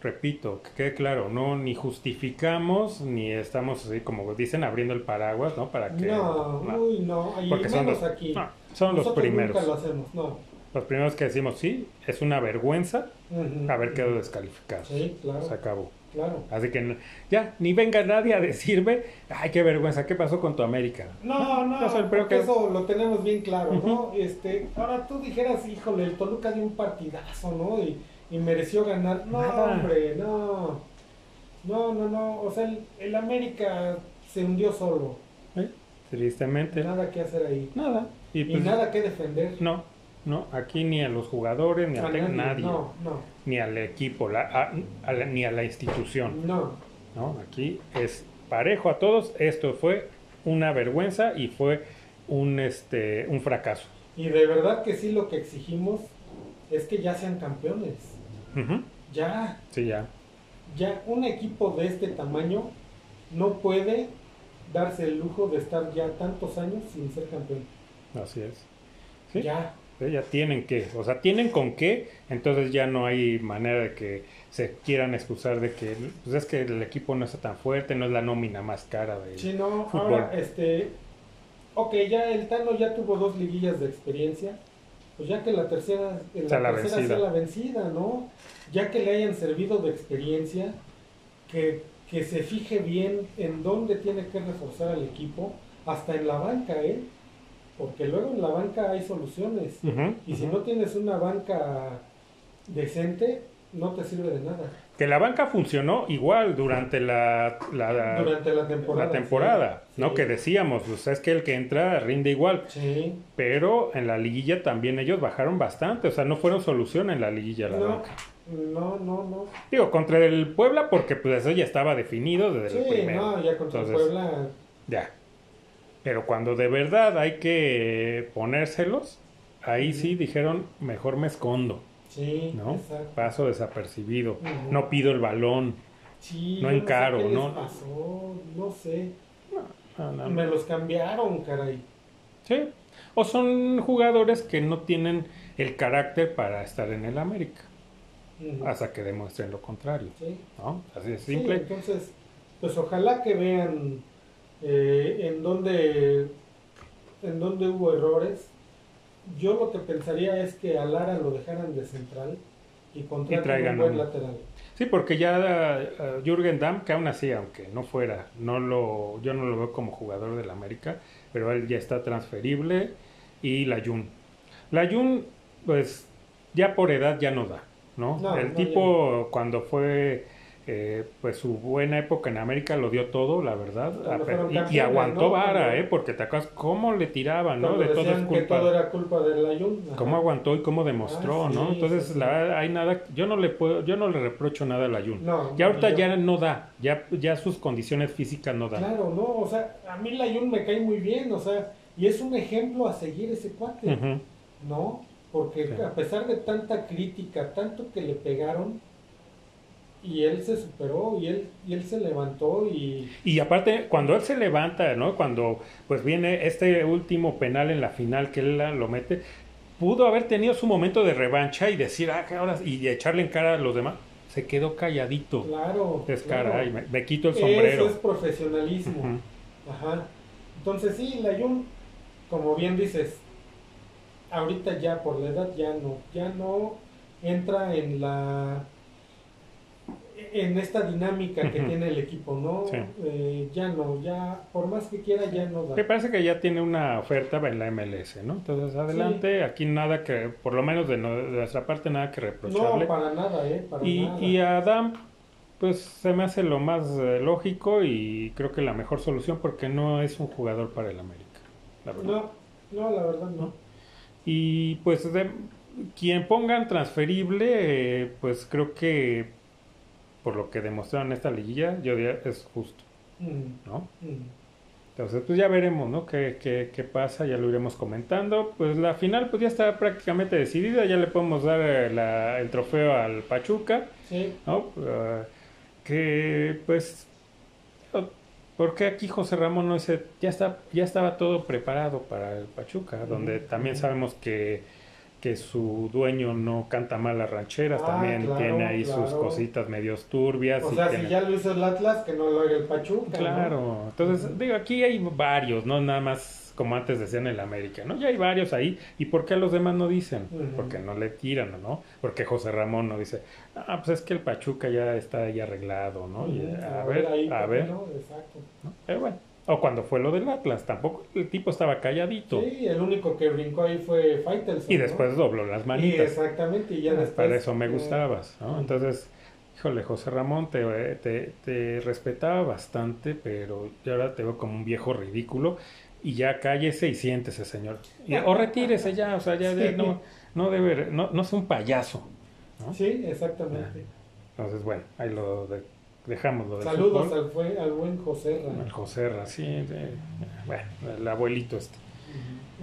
repito, que quede claro, no ni justificamos, ni estamos así como dicen abriendo el paraguas, ¿no? Para que... No, no. uy, no. Porque son los, aquí. no, son los primeros. Nunca lo hacemos, no. Los primeros que decimos, sí, es una vergüenza Ujú. haber quedado descalificado. Sí, claro, Se acabó. claro. Así que no- ya, ni venga nadie a decirme, ay, qué vergüenza, ¿qué pasó con tu América? No, no, porque que- eso lo tenemos bien claro, ¿no? Este, ahora tú dijeras, híjole, el Toluca dio un partidazo, ¿no? Y, y mereció ganar. No, Nada. hombre, no. No, no, no. O sea, el, el América se hundió solo. ¿Eh? Tristemente, Nada que hacer ahí. nada. Y, Y pues, nada que defender. no, no, aquí ni a los jugadores, ni a, A nadie, nadie. No, no, ni al equipo, la- a- a la- ni a la institución. no. ¿no? Aquí es parejo a todos. Esto fue una vergüenza y fue un, este, un fracaso. Y de verdad que sí lo que exigimos es que ya sean campeones. Ya, Sí, ya. ya un equipo de este tamaño no puede darse el lujo de estar ya tantos años sin ser campeón. Así es. Sí, Ya, sí, ya tienen que, o sea, tienen con qué, entonces ya no hay manera de que se quieran excusar de que pues es que el equipo no está tan fuerte, no es la nómina más cara de si no, Fútbol. ahora este, ok, ya el Tano ya tuvo dos liguillas de experiencia, pues ya que la tercera, Sea la la tercera vencida. sea la vencida, ¿no? Ya que le hayan servido de experiencia, que, que se fije bien en dónde tiene que reforzar al equipo, hasta en la banca, ¿eh? Porque luego en la banca hay soluciones. Y si no tienes una banca decente, no te sirve de nada. Que la banca funcionó igual durante la, la, Durante la temporada. la temporada, sí, ¿no? sí. Que decíamos, pues es que el que entra rinde igual. Sí. Pero en la liguilla también ellos bajaron bastante, o sea, no fueron solución en la liguilla la No, banca. no, no, no. Digo, contra el Puebla porque pues eso ya estaba definido desde el Sí, primero. no, ya contra el Puebla. Ya. Pero cuando de verdad hay que ponérselos, ahí sí dijeron, mejor me escondo, Sí, ¿no? exacto. Paso desapercibido, no pido el balón. Sí, no encaro, sé qué les ¿no? pasó, no sé. No, no, Me los cambiaron, caray. Sí. O son jugadores que no tienen el carácter para estar en el América, hasta que demuestren lo contrario, Sí. ¿no? Así de Sí, simple. entonces, pues ojalá que vean eh, en dónde en dónde hubo errores. Yo lo que pensaría es que a Lara lo dejaran de central y contraten un buen lateral. Sí, porque ya eh, Jürgen Damm, que aún así, aunque no fuera, no lo, yo no lo veo como jugador del América, pero él ya está transferible y la Jun. La Jun, pues ya por edad ya no da, ¿no? No, el no, tipo cuando fue eh, pues su buena época en América lo dio todo, la verdad, y- y, aguantó ¿no? vara, ¿eh? Porque te acuerdas cómo le tiraban, ¿no? De todo es decían que culpa. todo era culpa Ayun. ajá. cómo aguantó y cómo demostró, Ah, sí, ¿no? Entonces, sí, la verdad, hay nada, yo no le puedo, yo no le reprocho nada a la Jun. No, Ya ahorita yo- ya no da, ya, ya sus condiciones físicas no dan. Claro, no, o sea, a mí la Ayun me cae muy bien, o sea, y es un ejemplo a seguir ese cuate, Ujú. ¿no? Porque Sí. a pesar de tanta crítica, tanto que le pegaron, y él se superó, y él, y él se levantó, y Y aparte, cuando él se levanta, ¿no? Cuando pues viene este último penal en la final que él lo mete, pudo haber tenido su momento de revancha y decir, ah, que ahora, y echarle en cara a los demás. Se quedó calladito. claro. Es claro. me, me quito el sombrero. Eso es profesionalismo. Ajá. Entonces sí, la Jun, como bien dices, ahorita ya por la edad ya no, ya no entra en la en esta dinámica que tiene el equipo, ¿no? Sí. Eh, ya no, ya por más que quiera ya no da. Me parece que ya tiene una oferta en la MLS, ¿no? Entonces, adelante, aquí nada que, por lo menos de, no- de nuestra parte, nada que reprocharle. No, para nada, ¿eh? Para Y, nada. y a Adam, pues se me hace lo más eh, lógico y creo que la mejor solución porque no es un jugador para el América, la verdad. No, no, la verdad no. Y pues de, quien pongan transferible, eh, pues creo que por lo que demostraron esta liguilla, yo diría es justo, Mm, ¿no? mm. Entonces, pues ya veremos, ¿no? ¿Qué, qué, qué pasa? Ya lo iremos comentando. Pues la final, pues ya está prácticamente decidida. Ya le podemos dar eh, la- el trofeo al Pachuca, Sí. ¿no? Ah, que, pues, ¿por qué aquí José Ramón no dice, ya, está, ya estaba todo preparado para el Pachuca? Donde también sabemos que, que su dueño no canta mal las rancheras, Ah, también claro, tiene ahí sus cositas medios turbias. O y sea, tiene- si ya lo hizo el Atlas, que no lo haga el Pachuca. ¿no? Claro, entonces digo, aquí hay varios, no nada más como antes decían en el América, ¿no? Ya hay varios ahí. ¿Y por qué los demás no dicen? Porque no le tiran, ¿no? Porque José Ramón no dice, ah, pues es que el Pachuca ya está ahí arreglado, ¿no? Y, a ver, ahí, a ¿por qué ver. no? Exacto. ¿no? Pero bueno. O cuando fue lo del Atlas, tampoco el tipo estaba calladito. Sí, el único que brincó ahí fue Faitelson. Y ¿no? después dobló las Y manitas. exactamente, y ya después. Para eso me eh, gustabas, ¿no? Entonces, híjole, José Ramón, te, te, te respetaba bastante, pero yo ahora te veo como un viejo ridículo y ya cállese y siéntese, señor. Y- o retírese ya, o sea, ya, ya Sí. no, no debe, no, no es un payaso. ¿no? Sí, exactamente. Entonces, bueno, ahí lo de- dejamos lo del Saludos al, fue- al buen José Ra. Al José Ra, sí, de- bueno, el abuelito este.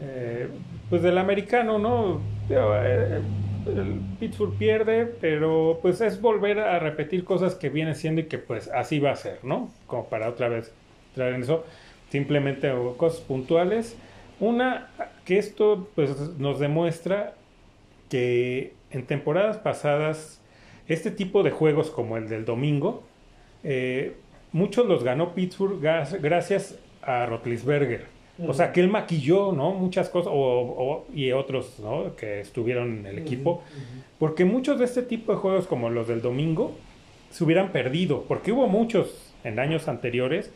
Eh, pues del americano, ¿no? Eh, El Pittsburgh pierde, pero pues es volver a repetir cosas que viene siendo y que pues así va a ser, ¿no? Como para otra vez traer en eso, simplemente cosas puntuales. Una, que esto pues nos demuestra que en temporadas pasadas este tipo de juegos como el del domingo, eh, muchos los ganó Pittsburgh gracias a Rotlisberger. O sea, que él maquilló, ¿no? Muchas cosas, o, o- y otros, ¿no? Que estuvieron en el equipo. Porque muchos de este tipo de juegos, como los del domingo, se hubieran perdido. Porque hubo muchos en años anteriores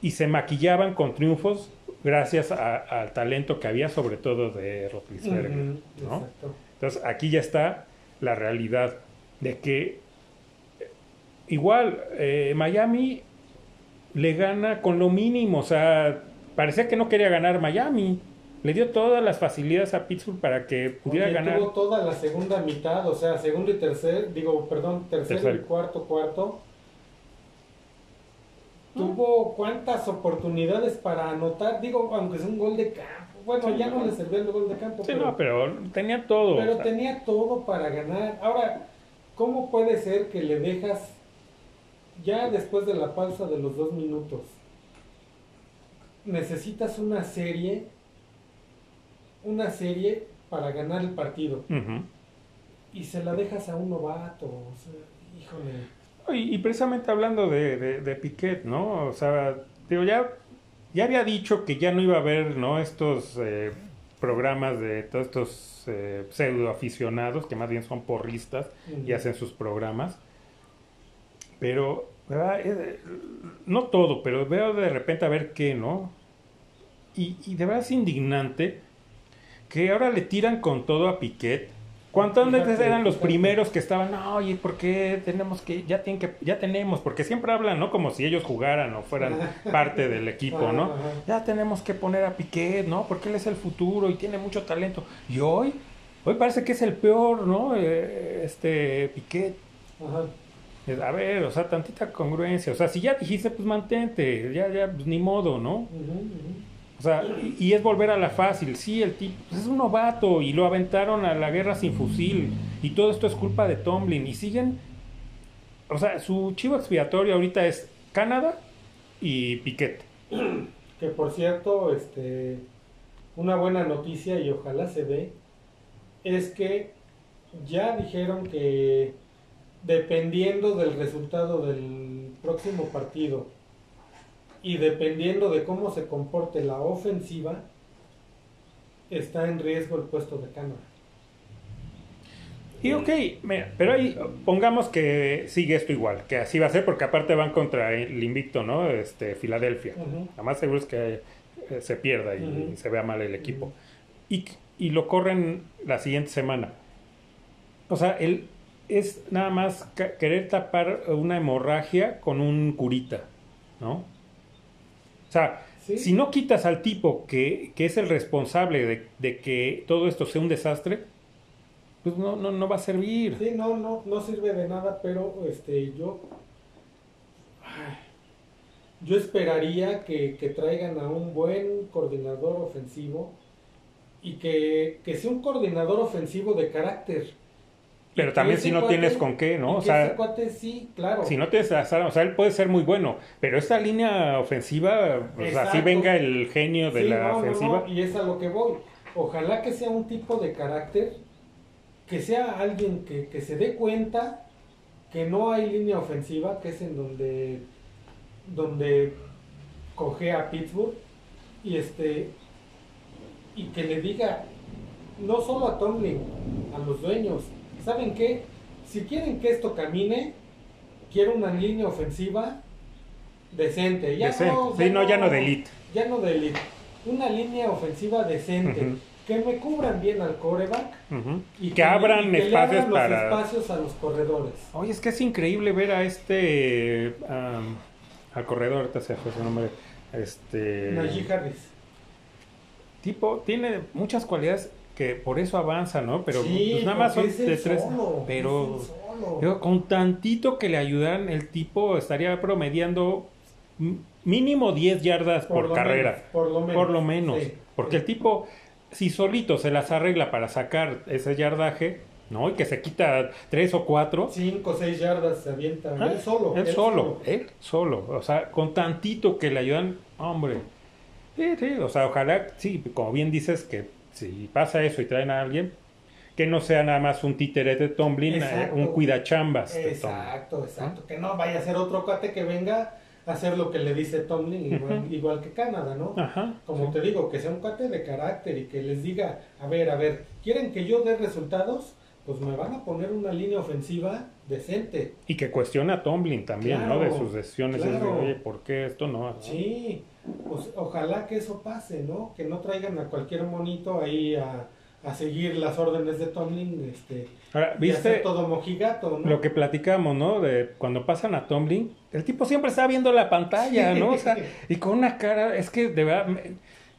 y se maquillaban con triunfos gracias a- al talento que había, sobre todo de Rotlisberger, Ujú, ¿no? Exacto. Entonces aquí ya está la realidad de que igual eh, Miami le gana con lo mínimo, o sea, parecía que no quería ganar Miami, le dio todas las facilidades a Pittsburgh para que pudiera Oye, ganar. Tuvo toda la segunda mitad, o sea, segundo y tercer, digo, perdón, tercer Tercer. y cuarto, cuarto. Ah. Tuvo cuántas oportunidades para anotar, digo, aunque es un gol de campo. Bueno, Sí, ya no no. le servía el gol de campo, Sí, pero, no, pero tenía todo. pero o sea, tenía todo para ganar. Ahora, ¿cómo puede ser que le dejas ya después de la pausa de los dos minutos? Necesitas una serie, una serie para ganar el partido y se la dejas a un novato. O sea, híjole. Y, y precisamente hablando de, de, de Piquet, ¿no? O sea, digo, ya, ya había dicho que ya no iba a haber, ¿no? Estos eh, programas de todos estos eh, pseudo aficionados, que más bien son porristas y hacen sus programas. Pero, ¿verdad? Eh, no todo, pero veo de repente a ver qué, ¿no? Y, y de verdad es indignante que ahora le tiran con todo a Piquet. ¿Cuántas veces eran los primeros que estaban, no, oye, ¿por qué tenemos que, ya tienen que, ya tenemos, porque siempre hablan, ¿no? Como si ellos jugaran o fueran [LAUGHS] parte del equipo, ¿no? Ya tenemos que poner a Piquet, ¿no? Porque él es el futuro y tiene mucho talento. Y hoy, hoy parece que es el peor, ¿no? Eh, este Piquet. Ajá. Es, A ver, o sea, tantita congruencia. O sea, si ya dijiste, pues mantente, ya, ya, pues ni modo, ¿no? O sea, y, y es volver a la fácil. Sí, el tipo pues, es un novato y lo aventaron a la guerra sin fusil. Y todo esto es culpa de Tomlin. Y siguen. O sea, su chivo expiatorio ahorita es Canadá y Piquet. [CLEARS THROAT] Que por cierto, este, una buena noticia y ojalá se dé, es que ya dijeron que dependiendo del resultado del próximo partido y dependiendo de cómo se comporte la ofensiva, está en riesgo el puesto de Canadá. Y ok, mira, pero ahí pongamos que sigue esto igual, que así va a ser, porque aparte van contra el invicto, ¿no? Este, Filadelfia. Más seguro es que eh, se pierda y, se vea mal el equipo. Y, y lo corren la siguiente semana. O sea, él es nada más querer tapar una hemorragia con un curita, ¿no? O sea, Sí. si no quitas al tipo que, que es el responsable de, de que todo esto sea un desastre, pues no, no, no va a servir. Sí, no, no, no sirve de nada, pero este, yo yo esperaría que, que traigan a un buen coordinador ofensivo y que, que sea un coordinador ofensivo de carácter. Pero también si no tienes con qué, ¿no? O sea, cuate sí, claro. Si no tienes a o sea, él puede ser muy bueno, pero esta línea ofensiva, pues así venga el genio de la ofensiva. y es a lo que voy. Ojalá que sea un tipo de carácter, que sea alguien que, que se dé cuenta que no hay línea ofensiva, que es en donde, donde coge a Pittsburgh, y este y que le diga no solo a Tomlin, a los dueños, ¿saben qué? Si quieren que esto camine, quiero una línea ofensiva decente. Ya No, sí, no, ya no de elite. Ya no de elite. Una línea ofensiva decente. Que me cubran bien al coreback y que, abran espacios para espacios a los corredores. Oye, es que es increíble ver a este al corredor, ahorita se fue su nombre, este Najee Harris tipo, tiene muchas cualidades que por eso avanza, ¿no? Pero pues, nada más son de tres. pero, con tantito que le ayudan, el tipo estaría promediando mínimo 10 yardas por, carrera. por lo menos. Por lo menos. porque el tipo, si solito se las arregla para sacar ese yardaje, ¿no? Y que se quita tres o cuatro. Cinco o seis yardas se avienta. Ah, él solo. Él, solo, él solo. O sea, con tantito que le ayudan, hombre. Sí, sí, o sea, ojalá, sí, como bien dices, que si pasa eso y traen a alguien, que no sea nada más un títere de Tomlin, eh, un cuidachambas. Exacto, exacto. Que no vaya a ser otro cuate que venga a hacer lo que le dice Tomlin, igual, que Canadá, ¿no? Ajá, Como te digo, que sea un cuate de carácter y que les diga, a ver, a ver, ¿quieren que yo dé resultados? Pues me van a poner una línea ofensiva decente. Y que cuestione a Tomlin también, ¿no? De sus decisiones. Oye, ¿por qué esto no? Sí, pues ojalá que eso pase, ¿no? Que no traigan a cualquier monito ahí a, seguir las órdenes de Tomlin, este, Ahora, ¿viste todo mojigato, Lo que platicamos, ¿no? De cuando pasan a Tomlin, el tipo siempre está viendo la pantalla, ¿no? O sea, y con una cara, es que de verdad,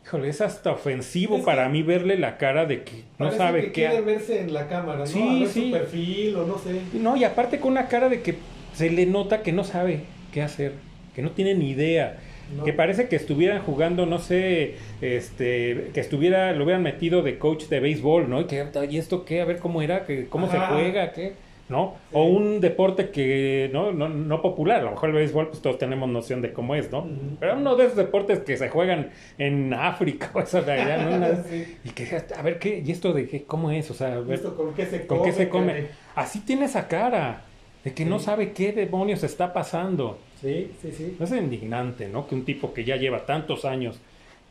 híjole, es hasta ofensivo para mí verle la cara de que no sabe que qué. quiere verse en la cámara, ¿no? Sí, a ver su perfil o no sé. No, y aparte con una cara de que se le nota que no sabe qué hacer, que no tiene ni idea. Que parece que estuvieran jugando, no sé, este, que estuviera, lo hubieran metido de coach de béisbol, ¿no? Y que, ¿y esto qué? A ver cómo era, que, cómo se juega, qué, ¿no? O un deporte que, ¿no? ¿no? No popular, a lo mejor el béisbol, pues todos tenemos noción de cómo es, ¿no? Pero uno de esos deportes que se juegan en África [LAUGHS] o eso de allá, ¿no? [LAUGHS] Y que, a ver, ¿qué? ¿Y esto de qué? ¿Cómo es? O sea, ¿con qué se ¿con come? Qué se come? Así tiene esa cara, de que no sabe qué demonios está pasando. Sí, sí, sí. Es indignante, ¿no? Que un tipo que ya lleva tantos años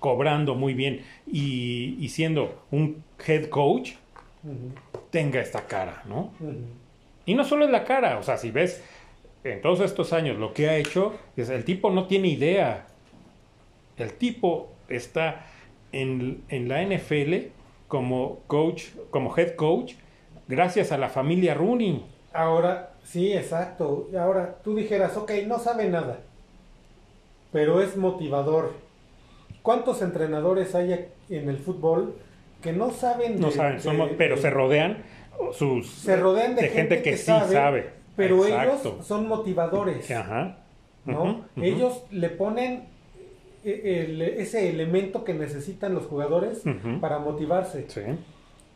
cobrando muy bien y, siendo un head coach tenga esta cara, ¿no? Y no solo es la cara, o sea, si ves en todos estos años lo que ha hecho, es el tipo no tiene idea. El tipo está en, en la NFL como coach, como head coach, gracias a la familia Rooney. Ahora, Sí, exacto. Y ahora tú dijeras, ok, no sabe nada, pero es motivador. ¿Cuántos entrenadores hay en el fútbol que no saben? No saben, pero se rodean sus se rodean de, gente, que, sí sabe, pero ellos son motivadores. Ajá. ¿no? Ellos le ponen e, ese elemento que necesitan los jugadores para motivarse. Sí.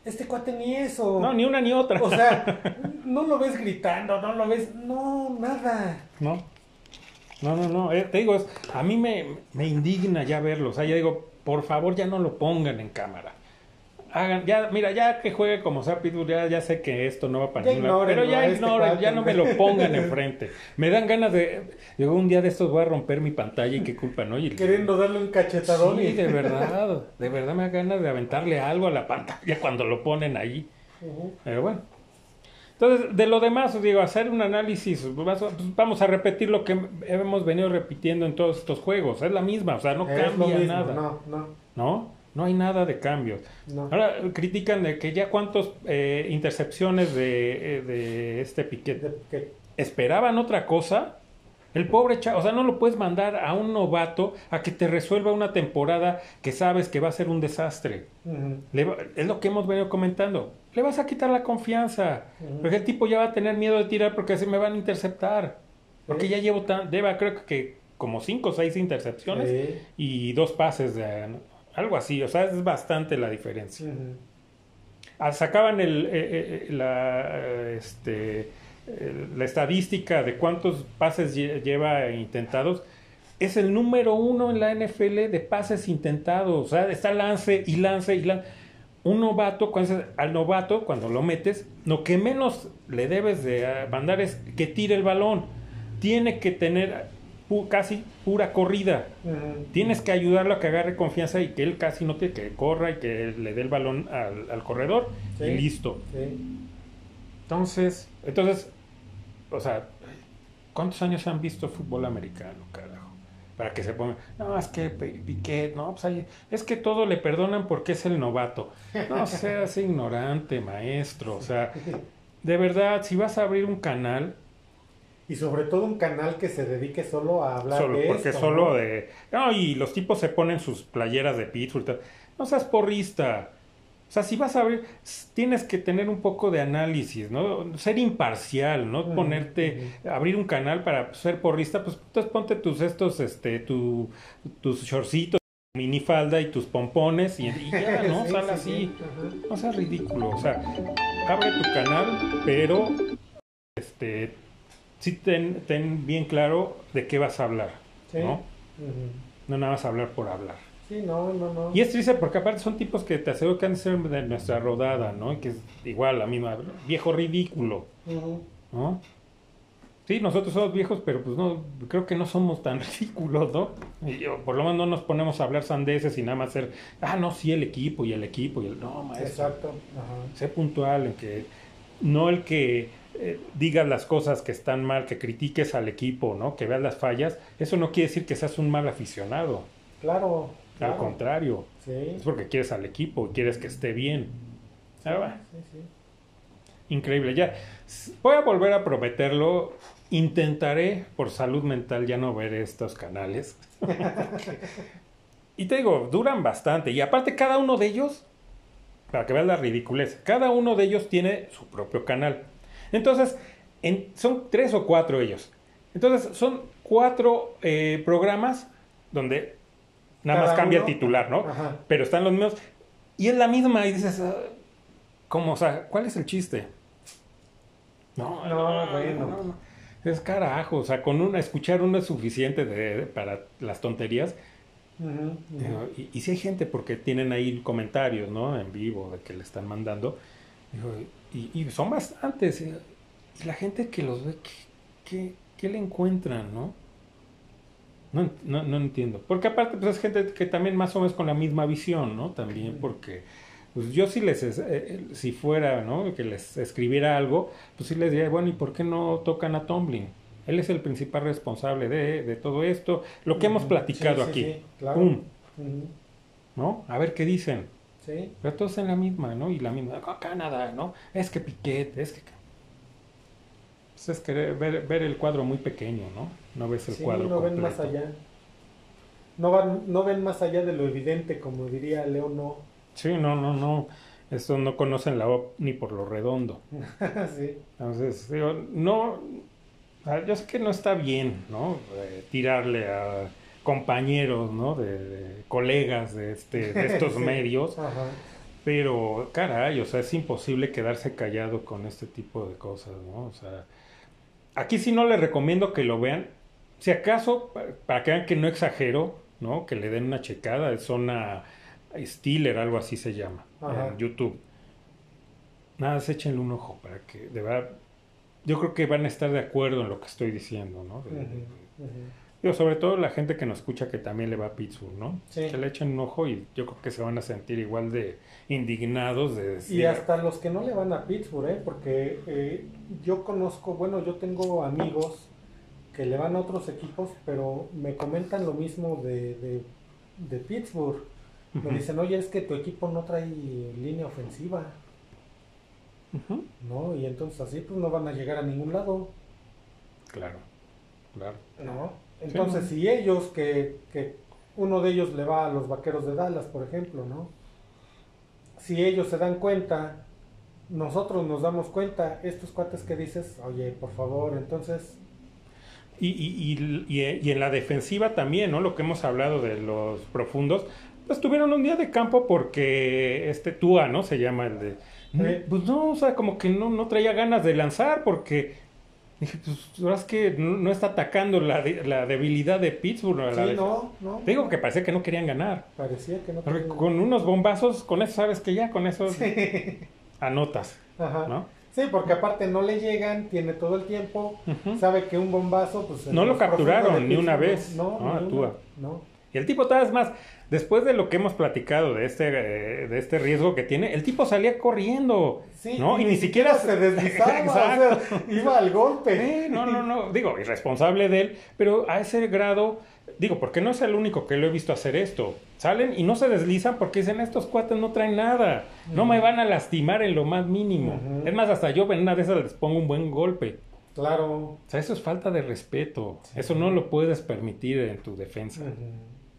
Este cuate ni eso. No, ni una ni otra. O sea, [LAUGHS] no lo ves gritando, no lo ves. No, nada. No. No, no, no. Eh, te digo, a mí me, me indigna ya verlo. O sea, ya digo, por favor, ya no lo pongan en cámara hagan, ya, mira, ya que juegue como sea Pitbull, ya, ya sé que esto no va para ningún pero ya este ya no me lo pongan [LAUGHS] enfrente. Me dan ganas de, digo, un día de estos voy a romper mi pantalla y qué culpa, ¿no? Y, Queriendo darle un cachetadón. Sí, de verdad, de verdad me da ganas de aventarle algo a la pantalla cuando lo ponen ahí. Pero bueno. Entonces, de lo demás, digo, hacer un análisis, pues, vamos a repetir lo que hemos venido repitiendo en todos estos juegos, es la misma, o sea, no cambia nada. No, no. ¿No? No hay nada de cambios. Ahora critican de que ya cuántas eh, intercepciones de, eh, de este Piquet. ¿Esperaban otra cosa? El pobre chavo, o sea, no lo puedes mandar a un novato a que te resuelva una temporada que sabes que va a ser un desastre. es lo que hemos venido comentando. Le vas a quitar la confianza. Porque el tipo ya va a tener miedo de tirar porque se me van a interceptar. Porque ya llevo tan, lleva creo que como cinco o seis intercepciones y dos pases de algo así, o sea, es bastante la diferencia. Ah, sacaban el, eh, eh, la, este, la estadística de cuántos pases lleva intentados. Es el número uno en la NFL de pases intentados. O sea, está lance y lance y lance. Un novato, cuando, al novato, cuando lo metes, lo que menos le debes de ah, mandar es que tire el balón. Tiene que tener casi pura corrida. Tienes que ayudarlo a que agarre confianza y que él casi no te que corra y que le dé el balón al, corredor y listo. Entonces, entonces, o sea, ¿cuántos años han visto fútbol americano, carajo? Para que se pongan, no, es que Piquet, no, pues es que todo le perdonan porque es el novato. No seas [LAUGHS] ignorante, maestro. O sea, de verdad, si vas a abrir un canal, y sobre todo un canal que se dedique solo a hablar solo, de porque solo de no y los tipos se ponen sus playeras de Pittsburgh no seas porrista. O sea si vas a abrir tienes que tener un poco de análisis no ser imparcial no ponerte abrir un canal para ser porrista pues entonces ponte tus estos este tu, tus shortcitos minifalda y tus pompones y, ya [LAUGHS] no sale así. no seas ridículo o sea abre tu canal pero este sí ten, ten bien claro de qué vas a hablar, ¿no? No nada más hablar por hablar. Sí, no, no, no. Y es triste porque aparte son tipos que te aseguro que han de ser de nuestra rodada, ¿no? Que es igual la misma, viejo ridículo, ¿no? Sí, nosotros somos viejos, pero pues no, creo que no somos tan [LAUGHS] ridículos, ¿no? Y por lo menos no nos ponemos a hablar sandeces y nada más ser, ah, no, sí, el equipo y el equipo y el, no, maestro. Exacto. Ajá. Sé puntual en que, no el que eh, digas las cosas que están mal, que critiques al equipo, ¿no? Que veas las fallas, eso no quiere decir que seas un mal aficionado. Claro. Al contrario. Es porque quieres al equipo, quieres que esté bien. Ah, Increíble. Ya voy a volver a prometerlo. Intentaré, por salud mental, ya no ver estos canales. [LAUGHS] y te digo, duran bastante. Y aparte, cada uno de ellos, para que veas la ridiculez, cada uno de ellos tiene su propio canal. Entonces, son tres o cuatro ellos. Entonces, son cuatro eh, programas donde nada más cambia el titular, ¿no? Pero están los mismos. Y es la misma y dices, ah, ¿cómo? O sea, ¿cuál es el chiste? No, no, bueno. Es carajo, o sea, con una, escuchar uno es suficiente para las tonterías. Y, si hay gente, porque tienen ahí comentarios, ¿no? En vivo, de que le están mandando. Y, son bastantes. Y la gente que los ve, ¿qué, qué, le encuentran, no? No, no? no, entiendo. Porque aparte, pues es gente que también más o menos con la misma visión, ¿no? También porque... Pues yo si les, eh, eh, si fuera, ¿no? Que les escribiera algo, pues sí les diría, bueno, ¿y por qué no tocan a Tomlin? Él es el principal responsable de, de todo esto, lo que hemos platicado aquí. ¡Pum! ¿No? A ver qué dicen. Sí. Pero todos en la misma, ¿no? Y la misma, ah, Canadá, ¿no? Es que Piquet, es que... Pues es que ver, ver el cuadro muy pequeño, ¿no? No ves el sí, cuadro no ven más allá. No, van, no ven más allá de lo evidente, como diría León, no. Sí, no, no, no. Esto no conocen la OP ni por lo redondo. [LAUGHS] sí. Entonces, digo, no... Yo sé que no está bien, ¿no? Eh, tirarle a compañeros, ¿no? De, colegas de, este, de [LAUGHS] estos medios. Pero, caray, o sea, es imposible quedarse callado con este tipo de cosas, ¿no? O sea, aquí sí no les recomiendo que lo vean. Si acaso, para que vean que no exagero, ¿no? Que le den una checada, es zona Steeler, algo así se llama, en YouTube. Nada, se échenle un ojo para que, de verdad, yo creo que van a estar de acuerdo en lo que estoy diciendo, ¿no? Sobre todo la gente que nos escucha que también le va a Pittsburgh, ¿no? Sí. Que le echen un ojo y yo creo que se van a sentir igual de indignados de Y hasta los que no le van a Pittsburgh, ¿eh? Porque eh, yo conozco, bueno, yo tengo amigos que le van a otros equipos, pero me comentan lo mismo de, de, Pittsburgh. Me dicen, oye, es que tu equipo no trae línea ofensiva. ¿No? Y entonces así pues no van a llegar a ningún lado. Claro, claro. ¿No? Entonces, si ellos, que, que uno de ellos le va a los vaqueros de Dallas, por ejemplo, ¿no? Si ellos se dan cuenta, nosotros nos damos cuenta, estos cuates que dices, oye, por favor, entonces... Y, y, y, y, en la defensiva también, ¿no? Lo que hemos hablado de los profundos, pues tuvieron un día de campo porque este Tua, ¿no? Se llama el de... Pues no, o sea, como que no, no traía ganas de lanzar porque Dije, pues, es que no, está atacando la, la, debilidad de Pittsburgh. Sí, no, no. Te digo que parecía que no querían ganar. Parecía que no Porque con unos bombazos, con eso sabes que ya, con eso anotas. Ajá. ¿no? Sí, porque aparte no le llegan, tiene todo el tiempo, sabe que un bombazo, pues... No lo capturaron ni una vez. No, no, no. Y el tipo, tal más, después de lo que hemos platicado de este, eh, de este riesgo que tiene, el tipo salía corriendo, ¿no? Y, ni siquiera se deslizaba, [LAUGHS] iba al golpe. no, no, no, digo, irresponsable de él, pero a ese grado, digo, porque no es el único que lo he visto hacer esto. Salen y no se deslizan porque dicen, estos cuates no traen nada, no me van a lastimar en lo más mínimo. Es más, hasta yo en una de esas les pongo un buen golpe. Claro. O sea, eso es falta de respeto. Eso no lo puedes permitir en tu defensa.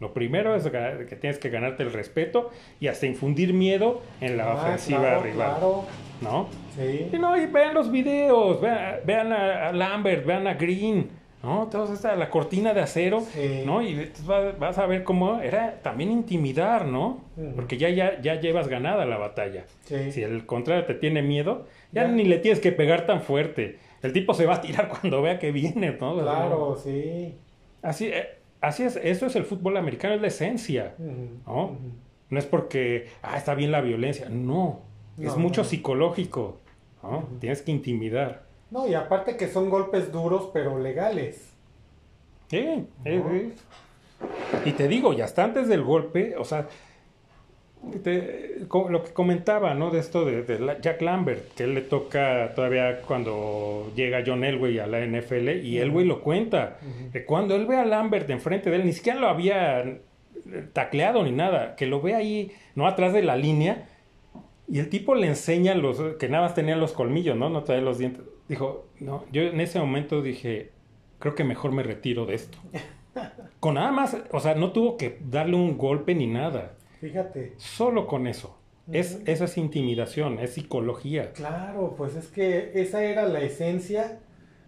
Lo primero es que tienes que ganarte el respeto y hasta infundir miedo en la ah, ofensiva rival. ¿No? Sí. Y no, y vean los videos, vean, a, Lambert, vean a Green, ¿no? Entonces esta, la cortina de acero, ¿no? Y vas a ver cómo era también intimidar, ¿no? Porque ya, ya, ya llevas ganada la batalla. Si el contrario te tiene miedo, ya, ni le tienes que pegar tan fuerte. El tipo se va a tirar [LAUGHS] cuando vea que viene, ¿no? Claro, sí. Así, eh, Así es, eso es el fútbol americano, es la esencia, ¿no? No es porque, ah, está bien la violencia, no, es mucho psicológico, ¿no? Tienes que intimidar. No, y aparte que son golpes duros, pero legales. Sí, y te digo, y hasta antes del golpe, o sea, lo que comentaba, ¿no? De esto de, Jack Lambert, que él le toca todavía cuando llega John Elway a la NFL y Elway lo cuenta. Que cuando él ve a Lambert enfrente de él, ni siquiera lo había eh, tacleado ni nada, que lo ve ahí, no atrás de la línea, y el tipo le enseña los, que nada más tenía los colmillos, ¿no? No trae los dientes. Dijo, no, yo en ese momento dije, creo que mejor me retiro de esto. [LAUGHS] Con nada más, o sea, no tuvo que darle un golpe ni nada. Fíjate. Solo con eso. es, esa es intimidación, es psicología. Claro, pues es que esa era la esencia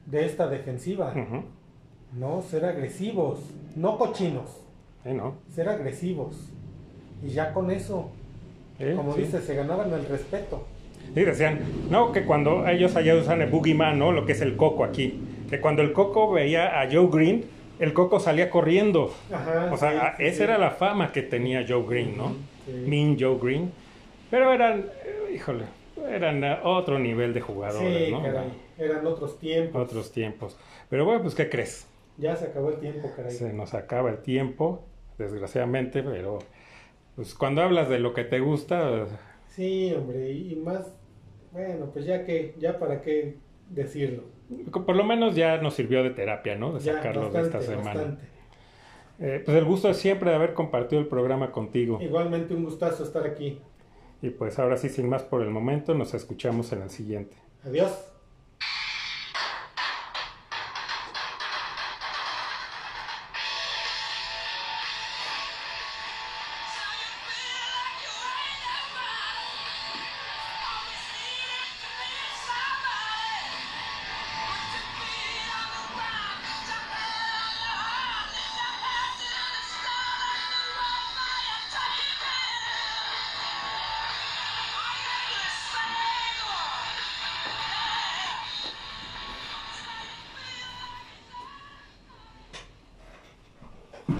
de esta defensiva. No, ser agresivos, no cochinos. no. Ser agresivos. Y ya con eso, como dices, se ganaban el respeto. Sí, decían, no, que cuando ellos allá usan el boogeyman, ¿no? Lo que es el coco aquí. Que cuando el coco veía a Joe Green, el Coco salía corriendo. o sea, esa era la fama que tenía Joe Green, ¿no? Mean Joe Green. Pero eran, eh, híjole, eran otro nivel de jugadores, ¿no? eran otros tiempos. Otros tiempos. Pero bueno, pues, ¿qué crees? Ya se acabó el tiempo, caray. Se nos acaba el tiempo, desgraciadamente, pero pues cuando hablas de lo que te gusta... Sí, hombre, y más, bueno, pues ya que, ya para qué decirlo. Por lo menos ya nos sirvió de terapia, ¿no? De sacarlos de esta semana. Eh, pues el gusto es siempre de haber compartido el programa contigo. Igualmente un gustazo estar aquí. Y pues ahora sí, sin más por el momento, nos escuchamos en el siguiente. Adiós.